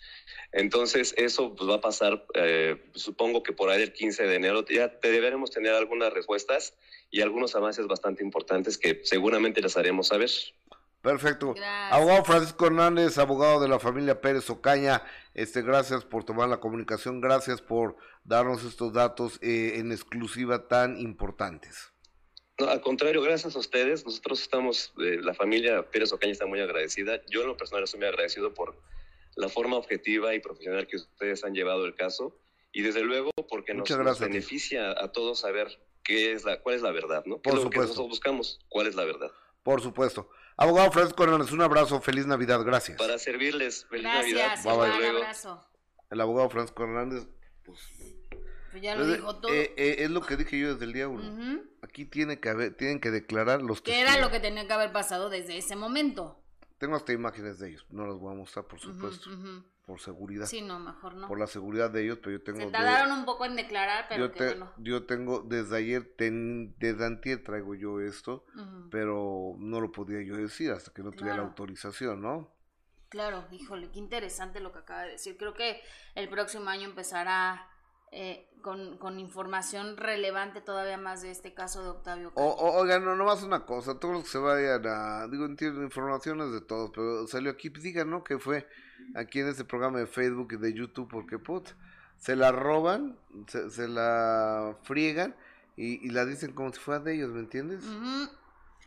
Entonces, eso pues, va a pasar, eh, supongo que por ahí el 15 de enero ya te deberemos tener algunas respuestas y algunos avances bastante importantes que seguramente les haremos saber. Perfecto. Gracias. Abogado Francisco Hernández, abogado de la familia Pérez Ocaña, este, gracias por tomar la comunicación, gracias por darnos estos datos eh, en exclusiva tan importantes. No, al contrario, gracias a ustedes. Nosotros estamos, eh, la familia Pérez Ocaña está muy agradecida. Yo en lo personal estoy muy agradecido por la forma objetiva y profesional que ustedes han llevado el caso y desde luego porque nos, beneficia a todos saber qué es la, cuál es la verdad, ¿no? ¿Qué Por es lo que nosotros buscamos? ¿Cuál es la verdad? Por supuesto. Abogado Francisco Hernández, un abrazo, feliz Navidad, gracias. Para servirles, feliz Navidad. Gracias, bye. igual, Luego. abrazo. El abogado Francisco Hernández, pues, Pues ya lo es, dijo todo. eh, eh, es lo que dije yo desde el día uno. Aquí tiene que haber, tienen que declarar los Que era lo que tenía que haber pasado desde ese momento. Tengo hasta imágenes de ellos, no las voy a mostrar, por supuesto, ujú. Por seguridad, Sí, no, mejor no. por la seguridad de ellos, pero yo tengo... Se de- tardaron un poco en declarar, pero yo, que te- bueno. yo tengo, desde ayer, ten- desde antier traigo yo esto, Ujú. pero no lo podía yo decir hasta que no tuviera la Claro. autorización, ¿no? Claro, híjole, qué interesante lo que acaba de decir. Creo que el próximo año empezará eh, con, con información relevante todavía más de este caso de Octavio. O, o- oigan, no, nomás una cosa, todos los que se vayan a, digo, entiendo informaciones de todos, pero salió aquí, digan, ¿no? Que fue aquí en este programa de Facebook y de YouTube, porque, put, se la roban, se, se la friegan y, y la dicen como si fuera de ellos, ¿me entiendes?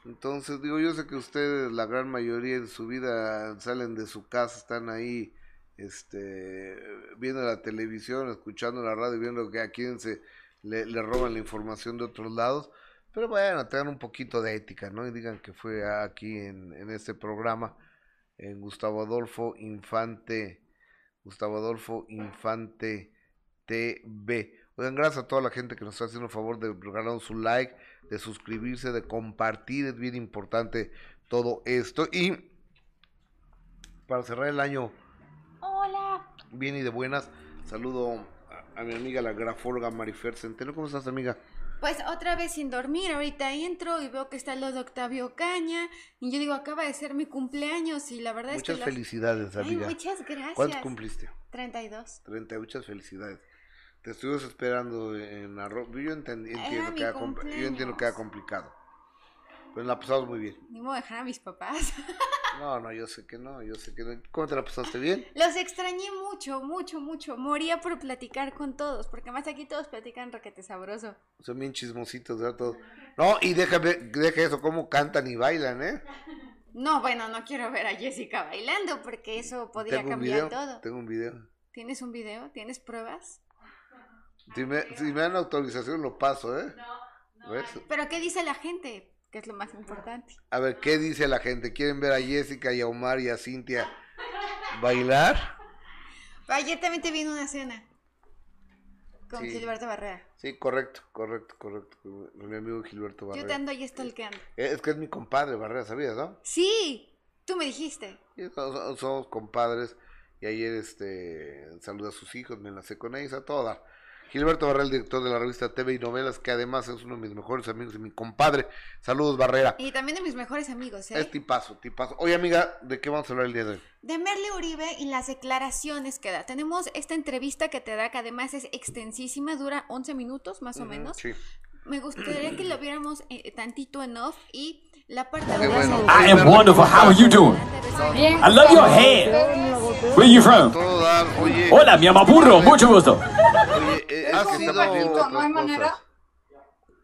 Entonces, digo, yo sé que ustedes, la gran mayoría de su vida, salen de su casa, están ahí, este, viendo la televisión, escuchando la radio, viendo que a quién se le, le roban la información de otros lados, pero vayan, tengan un poquito de ética, ¿no? Y digan que fue aquí en, en este programa, en Gustavo Adolfo Infante, Gustavo Adolfo Infante TV. Oigan, gracias a toda la gente que nos está haciendo el favor de regalarnos su like, de suscribirse, de compartir, es bien importante todo esto. Y para cerrar el año Hola. bien y de buenas, saludo a, a mi amiga la grafóloga Marifer Centeno. ¿Cómo estás, amiga? Pues otra vez sin dormir, ahorita entro y veo que está lo de Octavio Caña y yo digo, acaba de ser mi cumpleaños y la verdad Muchas es que... las- felicidades, Ay, amiga. muchas gracias. ¿Cuántos cumpliste? 32. 30, muchas felicidades. Te estuvimos esperando en arroz. Yo entiendo, que era compl- yo entiendo que era complicado. Pero la pasamos muy bien. Ni modo de dejar a mis papás. <laughs> No, no, yo sé que no, yo sé que no. ¿Cómo te la pasaste bien? <laughs> Los extrañé mucho, mucho, mucho. Moría por platicar con todos, porque más aquí todos platican requete sabroso. Son bien chismositos, ¿verdad? Todos. No, y déjame, deja eso, cómo cantan y bailan, ¿eh? No, bueno, no quiero ver a Jessica bailando porque eso podría Tengo cambiar video, todo. tengo un video. ¿Tienes un video? ¿Tienes pruebas? Si me, si me dan autorización lo paso, ¿eh? ¿Ves? Pero ¿qué dice la gente? Que es lo más importante. A ver, ¿qué dice la gente? ¿Quieren ver a Jessica y a Omar y a Cintia bailar? Ayer también te vi en una cena. Con Sí. Gilberto Barrera. Sí, correcto, correcto, correcto. Con mi amigo Gilberto Yo te Barrera. ando ahí stalkeando. Eh, Es que es mi compadre Barrera, ¿sabías, no? Sí, tú me dijiste. Somos compadres. Y ayer este saludé a sus hijos, me enlacé con ellos, a toda. Gilberto Barrera, el director de la revista TV y Novelas, que además es uno de mis mejores amigos y mi compadre. Saludos, Barrera. Y también de mis mejores amigos, ¿eh? Es tipazo, tipazo. Oye, amiga, ¿de qué vamos a hablar el día de hoy? De Merle Uribe y las declaraciones que da. Tenemos esta entrevista que te da, que además es extensísima, dura 11 minutos más o menos. Sí. me gustaría que lo viéramos eh, tantito en off y la parte Qué bueno. I am wonderful. How are you doing? Bien. I love your hair. Where you from? Todo dar, oye. Hola, mi amapurro. Mucho gusto. Oye, eh, ha sido ¿no hay manera?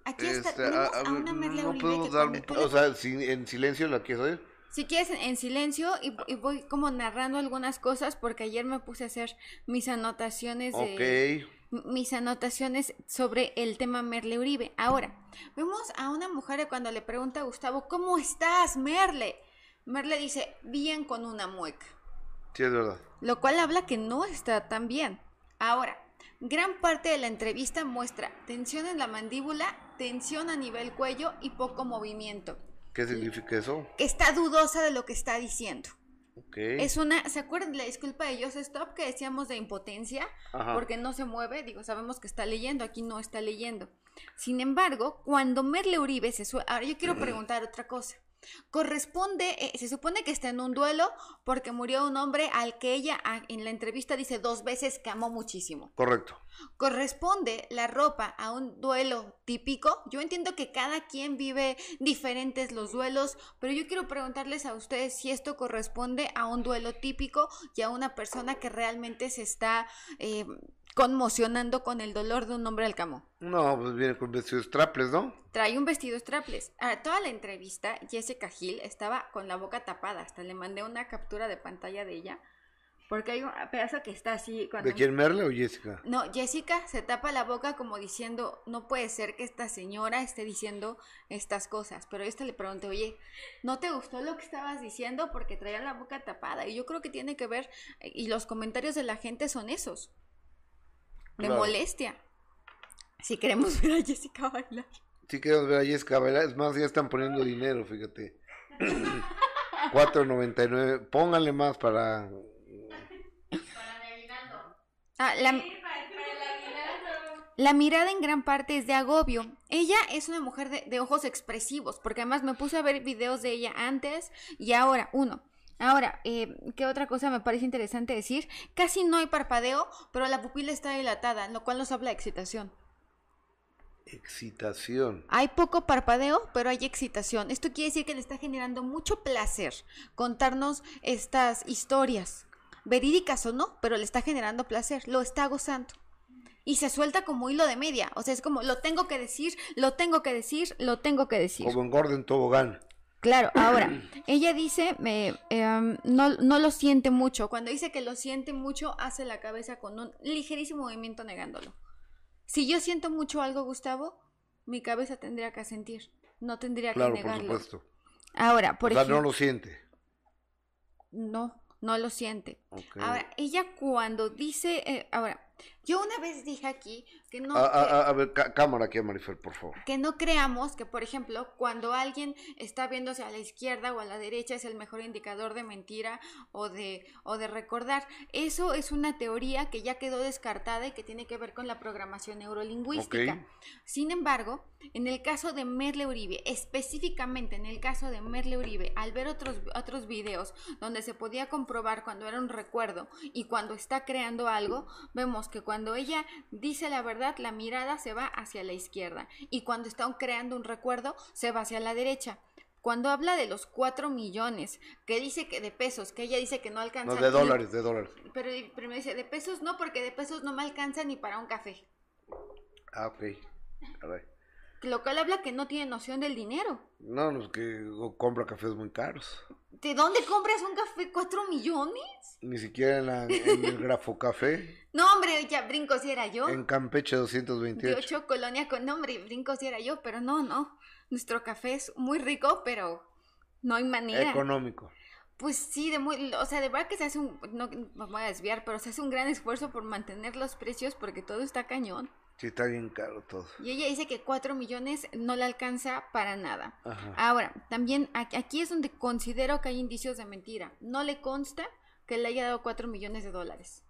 Aquí está, Este, tenemos a- a a ver, una Merle no que dar, o sea, sin- en silencio la quieres oír. Si quieres en, en silencio y, y voy como narrando algunas cosas porque ayer me puse a hacer mis anotaciones de, Ok. m- mis anotaciones sobre el tema Merle Uribe. Ahora, vemos a una mujer cuando le pregunta a Gustavo, ¿cómo estás, Merle? Merle dice, bien con una mueca, Sí, es verdad. lo cual habla que no está tan bien. Ahora, gran parte de la entrevista muestra tensión en la mandíbula, tensión a nivel cuello y poco movimiento, ¿Qué significa eso? que está dudosa de lo que está diciendo. Ok. Es una, ¿se acuerdan de la disculpa de Joseph Stop que decíamos de impotencia? Ajá. Porque no se mueve, digo, sabemos que está leyendo, aquí no está leyendo. Sin embargo, cuando Merle Uribe se sue- Ahora yo quiero <clears throat> preguntar otra cosa. Corresponde, eh, se supone que está en un duelo porque murió un hombre al que ella en la entrevista dice dos veces que amó muchísimo. Correcto. ¿Corresponde la ropa a un duelo típico? Yo entiendo que cada quien vive diferentes los duelos, pero yo quiero preguntarles a ustedes si esto corresponde a un duelo típico y a una persona que realmente se está eh, conmocionando con el dolor de un hombre al camo. No, pues viene con vestidos traples, ¿no? Trae un vestido strapless. Ahora, toda la entrevista, Jessica Hill estaba con la boca tapada. Hasta le mandé una captura de pantalla de ella. Porque hay un pedazo que está así. Cuando ¿De quién, Merle o Jessica? no, Jessica se tapa la boca como diciendo, no puede ser que esta señora esté diciendo estas cosas. Pero esta le pregunté, oye, ¿no te gustó lo que estabas diciendo? Porque traía la boca tapada. Y yo creo que tiene que ver, y los comentarios de la gente son esos, de Claro. molestia. Si queremos <laughs> ver a Jessica bailar. Sí queremos ver a Jessica bailar. Es más, ya están poniendo dinero, fíjate. <clears throat> 4.99. Pónganle más para... Ah, la, la mirada en gran parte es de agobio. Ella es una mujer de, de ojos expresivos, porque además me puse a ver videos de ella antes y ahora, uno. Ahora, eh, ¿qué otra cosa me parece interesante decir? Casi no hay parpadeo, pero la pupila está dilatada, lo cual nos habla de excitación. Excitación. Hay poco parpadeo, pero hay excitación. Esto quiere decir que le está generando mucho placer contarnos estas historias, verídicas o no, pero le está generando placer, lo está gozando. Y se suelta como hilo de media, o sea, es como lo tengo que decir, lo tengo que decir, lo tengo que decir. Como en Gordon Tobogán. Claro, ahora, <clears throat> ella dice, eh, no, no lo siente mucho. Cuando dice que lo siente mucho, hace la cabeza con un ligerísimo movimiento negándolo. Si yo siento mucho algo, Gustavo, mi cabeza tendría que sentir, no tendría Claro, que por negarlo. supuesto. Ahora, por o sea, ejemplo, no lo siente. no, no lo siente. Ahora, ella cuando dice, eh, ahora, yo una vez dije aquí que no... a, a- a- ver, cá- cámara aquí Marifer, por favor. que no creamos que, por ejemplo, cuando alguien está viéndose a la izquierda o a la derecha es el mejor indicador de mentira o de, o de recordar. Eso es una teoría que ya quedó descartada y que tiene que ver con la programación neurolingüística. Ok. Sin embargo, en el caso de Merle Uribe, específicamente en el caso de Merle Uribe, al ver otros, otros videos donde se podía comprobar cuando era un recuerdo y cuando está creando algo, vemos que cuando ella dice la verdad, la mirada se va hacia la izquierda y cuando está creando un recuerdo, se va hacia la derecha. Cuando habla de los 4 millones, que dice que de pesos, que ella dice que no alcanza. No, de dólares, de dólares. Pero, me dice, de pesos no, porque de pesos no me alcanza ni para un café. Ah, ok. Caray. Lo cual habla que no tiene noción del dinero. No, no, es que o compra cafés muy caros. ¿De dónde compras un café? ¿Cuatro millones? Ni siquiera en, la- en el Grafo Café. <laughs> No, hombre, ya brinco si era yo. En Campeche De 228. ocho colonia con nombre, brinco si era yo, pero no, no. Nuestro café es muy rico, pero no hay manera. Económico. Pues sí, de muy, o sea, de verdad que se hace un, no me voy a desviar, pero se hace un gran esfuerzo por mantener los precios porque todo está cañón. Sí, está bien caro todo. Y ella dice que 4 millones no le alcanza para nada. Ajá. Ahora, también aquí es donde considero que hay indicios de mentira. No le consta que le haya dado 4 millones de dólares.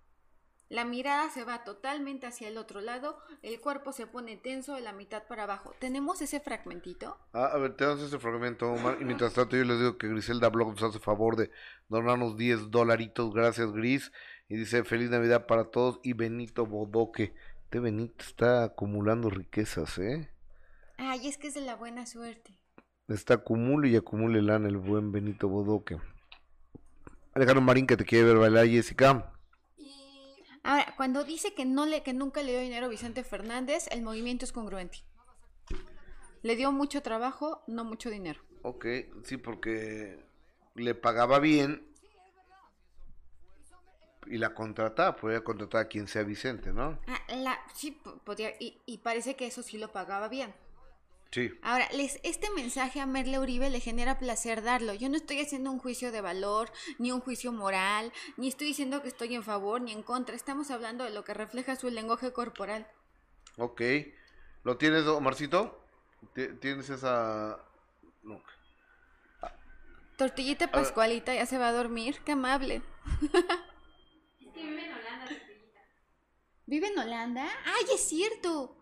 La mirada se va totalmente hacia el otro lado, el cuerpo se pone tenso de la mitad para abajo. ¿Tenemos ese fragmentito? Ah, a ver, tenemos este fragmento, Omar. Y mientras tanto, yo les digo que Griselda Blog nos hace favor de donarnos 10 dolaritos. Gracias, Gris. Y dice: Feliz Navidad para todos. Y Benito Bodoque. Benito está acumulando riquezas, ¿eh? Ay, es que es de la buena suerte. Está acumule y acumule lana el buen Benito Bodoque. Alejandro Marín que te quiere ver bailar, Jessica. Ahora, cuando dice que no le, que nunca le dio dinero a Vicente Fernández, el movimiento es congruente. Le dio mucho trabajo, no mucho dinero. Ok, sí, porque le pagaba bien y la contrataba, podría contratar a quien sea Vicente, ¿no? Ah, la, sí, po- podía, y, y parece que eso sí lo pagaba bien. Sí. Ahora, les, este mensaje a Merle Uribe le genera placer darlo. Yo no estoy haciendo un juicio de valor, ni un juicio moral, ni estoy diciendo que estoy en favor ni en contra. Estamos hablando de lo que refleja su lenguaje corporal. Ok. ¿Lo tienes, Omarcito? Ti- ¿Tienes esa...? No. Tortillita Pascualita ya se va a dormir, qué amable. <laughs> ¿Vive en Holanda? ¡Ay, es cierto!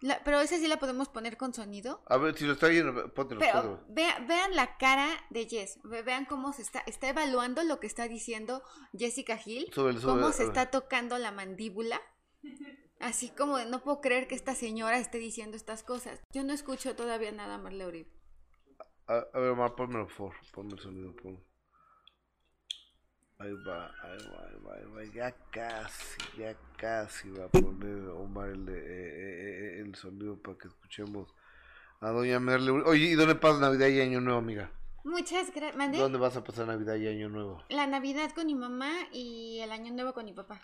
La- pero esa sí la podemos poner con sonido. A ver, si lo está viendo, póntelo, Pero vea- vean la cara de Jess, ve- vean cómo se está, está evaluando lo que está diciendo Jessica Hill, Súbele, cómo se está tocando la mandíbula, así como de no puedo creer que esta señora esté diciendo estas cosas. Yo no escucho todavía nada más Uribe. A, a ver, Omar, pónmelo, por favor. Ponme el sonido, ponme. Ahí va, ahí va, ahí va, ahí va. Ya casi, ya casi va a poner Omar el, de, eh, eh, eh, el sonido para que escuchemos a Doña Merle. Oye, ¿y dónde pasas Navidad y Año Nuevo, amiga? Muchas gracias. ¿Dónde vas a pasar Navidad y Año Nuevo? La Navidad con mi mamá y el Año Nuevo con mi papá.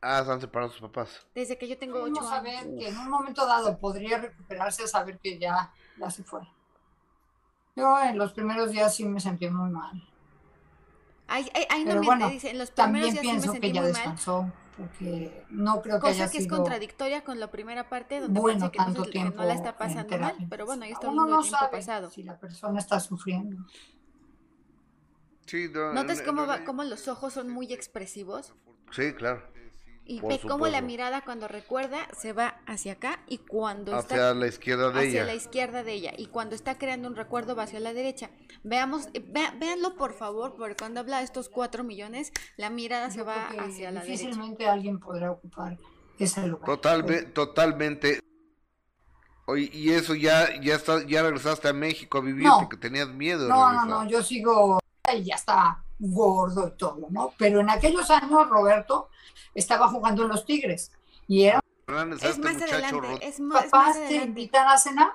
Ah, están separados sus papás. Desde que yo tengo ocho Vamos a años. ver que en un momento dado podría recuperarse, saber que ya, ya se fue. Yo en los primeros días sí me sentí muy mal. Ay, ay, ay, no bueno, dice, en los primeros También días sí me pienso sentí que ya mal. descansó, porque no creo que haya Cosa que es sido contradictoria con la primera parte donde bueno parece que, no, tanto que tiempo no la está pasando mal, pero bueno, ahí está Uno no tiempo sabe pasado. si la persona está sufriendo. Sí, no, ¿Notas cómo, va, cómo los ojos son muy expresivos? Sí, claro. Y Por ve cómo la mirada cuando recuerda se va hacia acá y cuando Hacia está la izquierda de hacia ella. la izquierda de ella y cuando está creando un recuerdo va hacia la derecha. Veamos, eh, vea- véanlo por favor, porque cuando habla de estos cuatro millones, la mirada se Yo va hacia la derecha. difícilmente alguien podrá ocupar ese lugar. Totalmente, totalmente. Oye, y eso ya, ya está, ya regresaste a México a vivir No. porque tenías miedo. No, no, no, yo sigo y ya está gordo y todo, ¿no? Pero en aquellos años Roberto estaba jugando en los Tigres y era Es este más adelante, es más papás te adelante. invitan a cenar.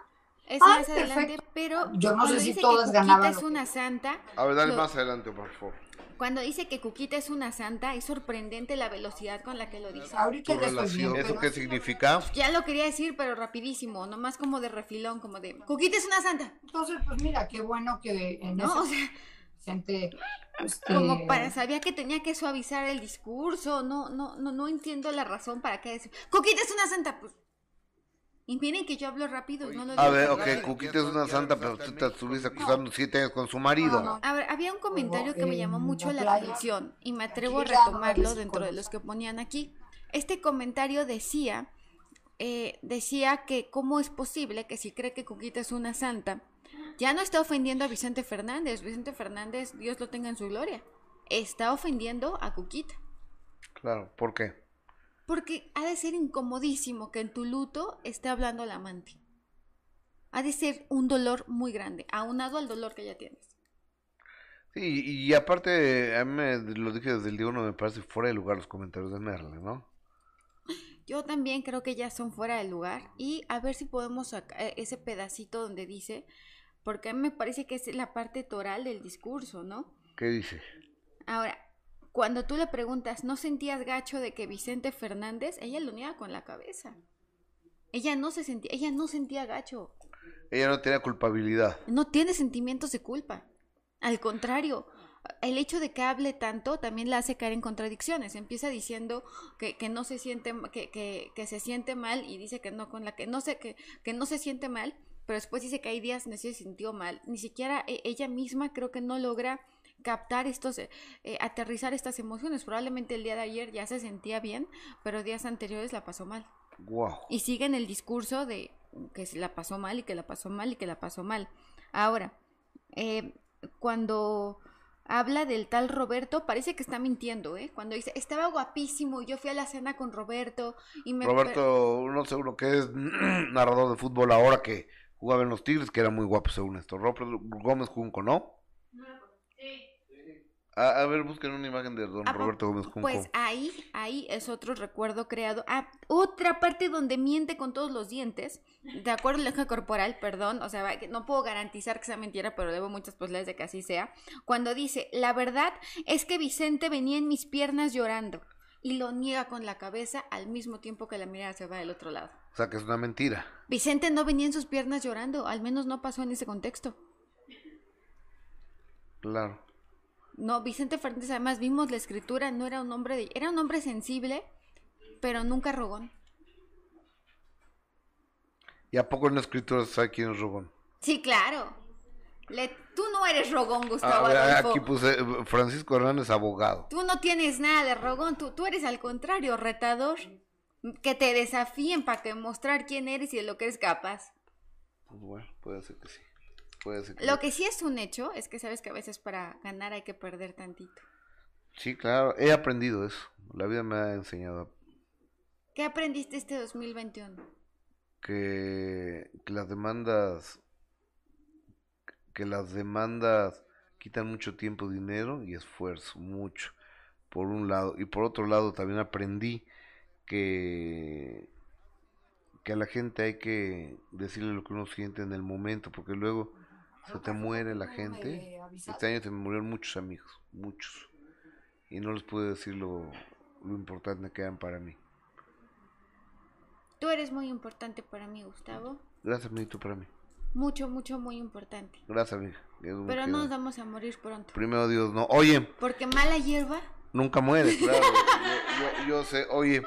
Es Ay, más adelante, perfecto. pero Yo no sé si todas ganaban es una santa, A ver, dale lo- más adelante, por favor. cuando dice que Cuquita es una santa, es sorprendente la velocidad con la que lo dice. Ahorita ya estoy bien, relación, ¿eso qué significa? Ya lo quería decir, pero rapidísimo, nomás como de refilón, como de Cuquita es una santa, entonces pues mira, qué bueno que en ¿no? O ese sea, presente este, como para sabía que tenía que suavizar el discurso, no, no, no, no entiendo la razón para qué decir Cuquita es una santa, pues. Y miren que yo hablo rápido y no lo A ver, ok. Cuquita es una santa, pero tú te estuviste acusando siete años con su marido. No, no. A ver, había un comentario que me llamó en mucho la atención y me atrevo a retomarlo dentro de los que ponían aquí. Este comentario decía, eh, decía que cómo es posible que si cree que Cuquita es una santa, ya no está ofendiendo a Vicente Fernández. Vicente Fernández, Dios lo tenga en su gloria, está ofendiendo a Cuquita. Claro, ¿por qué? Porque ha de ser incomodísimo que en tu luto esté hablando la amante. Ha de ser un dolor muy grande, aunado al dolor que ya tienes. Sí, y aparte, a mí me, lo dije desde el día uno, me parece fuera de lugar los comentarios de Merle, ¿no? Yo también creo que ya son fuera de lugar y a ver si podemos sacar eh, ese pedacito donde dice, porque a mí me parece que es la parte toral del discurso, ¿no? ¿Qué dice? Ahora, cuando tú le preguntas, ¿no sentías gacho de que Vicente Fernández? Ella lo niega con la cabeza. Ella no se sentía, ella no sentía gacho. Ella no tenía culpabilidad. No tiene sentimientos de culpa. Al contrario, el hecho de que hable tanto también la hace caer en contradicciones. Empieza diciendo que, que no se siente que, que, que se siente mal y dice que no con la que no sé que, que no se siente mal, pero después dice que hay días que se sintió mal. Ni siquiera e- ella misma creo que no logra captar estos, eh, eh, aterrizar estas emociones. Probablemente el día de ayer ya se sentía bien, pero días anteriores la pasó mal. Wow. Y sigue en el discurso de que se la pasó mal y que la pasó mal y que la pasó mal. Ahora, eh, cuando habla del tal Roberto, parece que está mintiendo, ¿eh? Cuando dice, estaba guapísimo, yo fui a la cena con Roberto y me... Roberto, no sé uno que es <clears throat> narrador de fútbol ahora que jugaba en los Tigres, que era muy guapo según esto. Roberto Gómez Junco, ¿no? A, a ver, busquen una imagen de don Ah, Roberto Gómez Junco. Pues ahí, ahí es otro recuerdo creado. Ah, otra parte donde miente con todos los dientes, de acuerdo al lenguaje corporal, perdón, o sea, no puedo garantizar que sea mentira, pero debo muchas posibilidades de que así sea. Cuando dice, la verdad es que Vicente venía en mis piernas llorando y lo niega con la cabeza al mismo tiempo que la mirada se va del otro lado. Sea, que es una mentira. Vicente no venía en sus piernas llorando, al menos no pasó en ese contexto. Claro. No, Vicente Fernández, además vimos la escritura, no era un hombre de, era un hombre sensible, pero nunca rogón. ¿Y a poco en la escritura sabe quién es Rogón? Sí, claro. Le- tú no eres rogón, A Gustavo ver, Adolfo. aquí puse Francisco Hernández, abogado. Tú no tienes nada de rogón, tú, tú eres al contrario, retador. Que te desafíen para que mostrar quién eres y de lo que eres capaz. Pues bueno, puede ser que sí. Puede ser que Lo que sí es un hecho es que sabes que a veces para ganar hay que perder tantito. Sí, claro, he aprendido eso. La vida me ha enseñado ¿Qué aprendiste este 2021? que, que las demandas que las demandas quitan mucho tiempo, dinero y esfuerzo, mucho, por un lado. Y por otro lado también aprendí que, que a la gente hay que decirle lo que uno siente en el momento, porque luego se te muere la gente. Este año se me murieron muchos amigos, muchos. Y no les pude decir lo, lo importante que eran para mí. Tú eres muy importante para mí, Gustavo. Gracias, amiguito, para mí. Mucho, mucho, muy importante. Gracias, amiga. Eso Pero no nos vamos a morir pronto. Primero Dios, no. Oye, Porque mala hierba. nunca muere, claro. <laughs> yo, yo, yo sé, oye,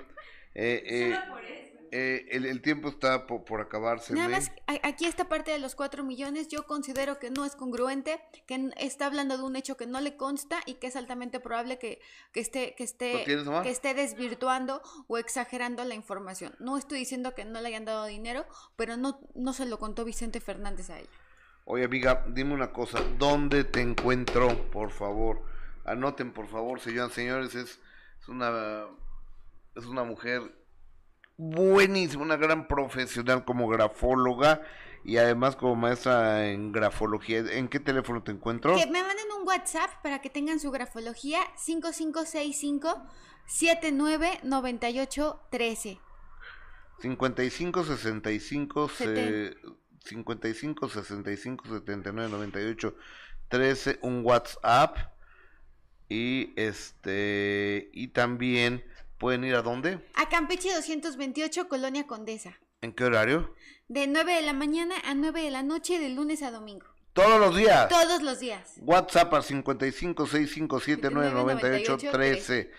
eh, eh, eh, el, el tiempo está po- por, acabarse. Nada más, aquí esta parte de los 4 millones, yo considero que no es congruente, que está hablando de un hecho que no le consta y que es altamente probable que, que esté, que ¿Lo esté, que esté desvirtuando o exagerando la información. No estoy diciendo que no le hayan dado dinero, pero no, no se lo contó Vicente Fernández a ella. Oye, amiga, dime una cosa. ¿Dónde te encuentro, por favor? Anoten, por favor, señoras señores. Es, es una es una mujer buenísima, una gran profesional como grafóloga y además como maestra en grafología. ¿En qué teléfono te encuentro? Que me manden un WhatsApp para que tengan su grafología 5565 799813. 55 65 se- Seten- 55 65 79 98 13 un WhatsApp y este y también pueden ir a dónde? A Campeche 228, Colonia Condesa. ¿En qué horario? De 9 de la mañana a 9 de la noche, de lunes a domingo. Todos los días. Todos los días. WhatsApp al 55 65 79 98 13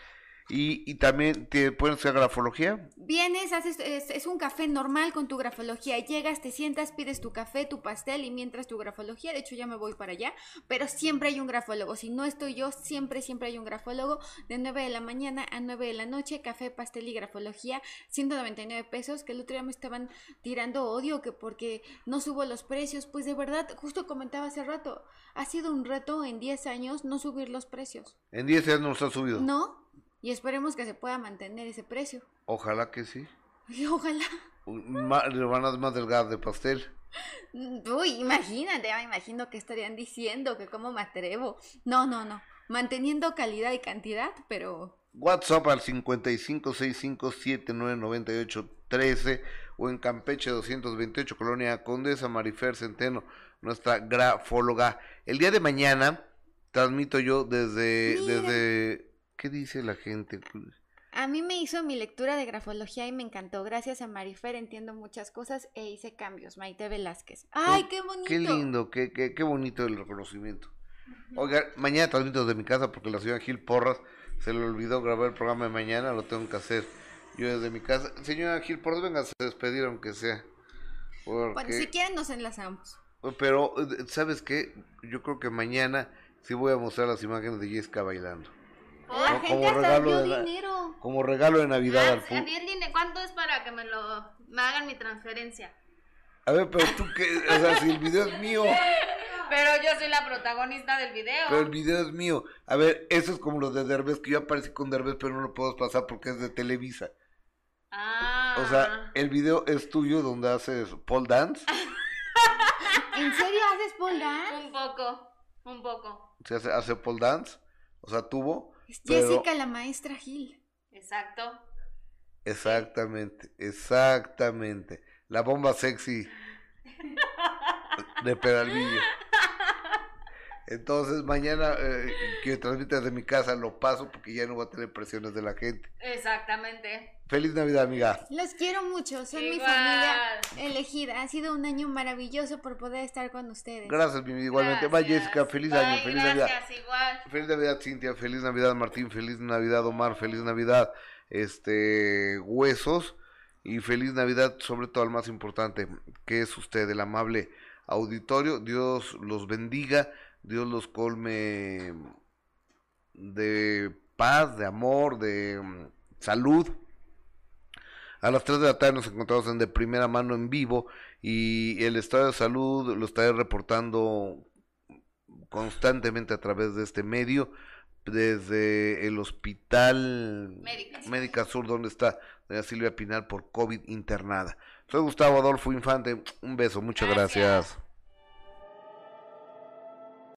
y, y también te pueden hacer grafología. Vienes, haces, es, es un café normal con tu grafología. Llegas, te sientas, pides tu café, tu pastel y mientras tu grafología. De hecho, ya me voy para allá. Pero siempre hay un grafólogo. Si no estoy yo, siempre, siempre hay un grafólogo. De 9 de la mañana a 9 de la noche, café, pastel y grafología. 199 pesos. Que el otro día me estaban tirando odio que porque no subo los precios. Pues de verdad, justo comentaba hace rato. Ha sido un reto en 10 años no subir los precios. En 10 años nos ha subido. ¿No? Y esperemos que se pueda mantener ese precio. Ojalá que sí. Y <laughs> ojalá. Rebanadas más delgadas de pastel. Uy, imagínate, me imagino que estarían diciendo que cómo me atrevo. No, no, no. Manteniendo calidad y cantidad, pero WhatsApp al 5565799813 o en Campeche 228, Colonia Condesa, Marifer Centeno, nuestra grafóloga. El día de mañana transmito yo desde, Mira. desde, ¿qué dice la gente? a mí me hizo mi lectura de grafología y me encantó. Gracias a Marifer entiendo muchas cosas e hice cambios. Maite Velázquez. ¡Ay, qué bonito! Qué lindo, qué, qué, qué bonito el reconocimiento. Oiga, mañana transmito desde mi casa porque la señora Gil Porras se le olvidó grabar el programa de mañana, lo tengo que hacer yo desde mi casa. Señora Gil Porras, venga a despedir aunque sea. Porque... Bueno, si quieren nos enlazamos. Pero, eh, ¿sabes qué? Yo creo que mañana sí voy a mostrar las imágenes de Jessica bailando. La Como- gente como regalo dio de la- dinero. Como regalo de Navidad al Ah, pu- a mí el dinero, ¿cuánto es para que me lo me hagan mi transferencia? A ver, pero tú qué, o sea, si el video es mío. <laughs> Pero yo soy la protagonista del video. Pero el video es mío. A ver, eso es como los de Derbez, que yo aparecí con Derbez, pero no lo puedo pasar porque es de Televisa. Ah. O sea, el video es tuyo donde haces pole dance. <laughs> ¿En serio haces pole dance? un poco, un poco. Se hace, hace pole dance. O sea, tuvo. Pero- Jessica la maestra Gil. Exacto. Exactamente, exactamente. La bomba sexy de Peralvillo. Entonces mañana eh, que transmita desde mi casa lo paso porque ya no voy a tener presiones de la gente. Exactamente. Feliz Navidad, amiga. Los quiero mucho, son mi familia elegida. Ha sido un año maravilloso por poder estar con ustedes. Gracias, mi. Igualmente. Bye. Jessica. Feliz Bye, año, feliz Navidad. Gracias, igual. Feliz Navidad, Cintia. Feliz Navidad, Martín. Feliz Navidad, Omar. Feliz Navidad, este, Huesos. Y feliz Navidad, sobre todo al más importante, que es usted, el amable auditorio. Dios los bendiga. Dios los colme de paz, de amor, de mm, salud. A las 3 de la tarde nos encontramos en de primera mano en vivo y el estado de salud lo estaré reportando constantemente a través de este medio desde el hospital Médica Sur. Médica Sur donde está doña Silvia Pinal por COVID internada. Soy Gustavo Adolfo Infante, un beso, muchas Gracias. gracias.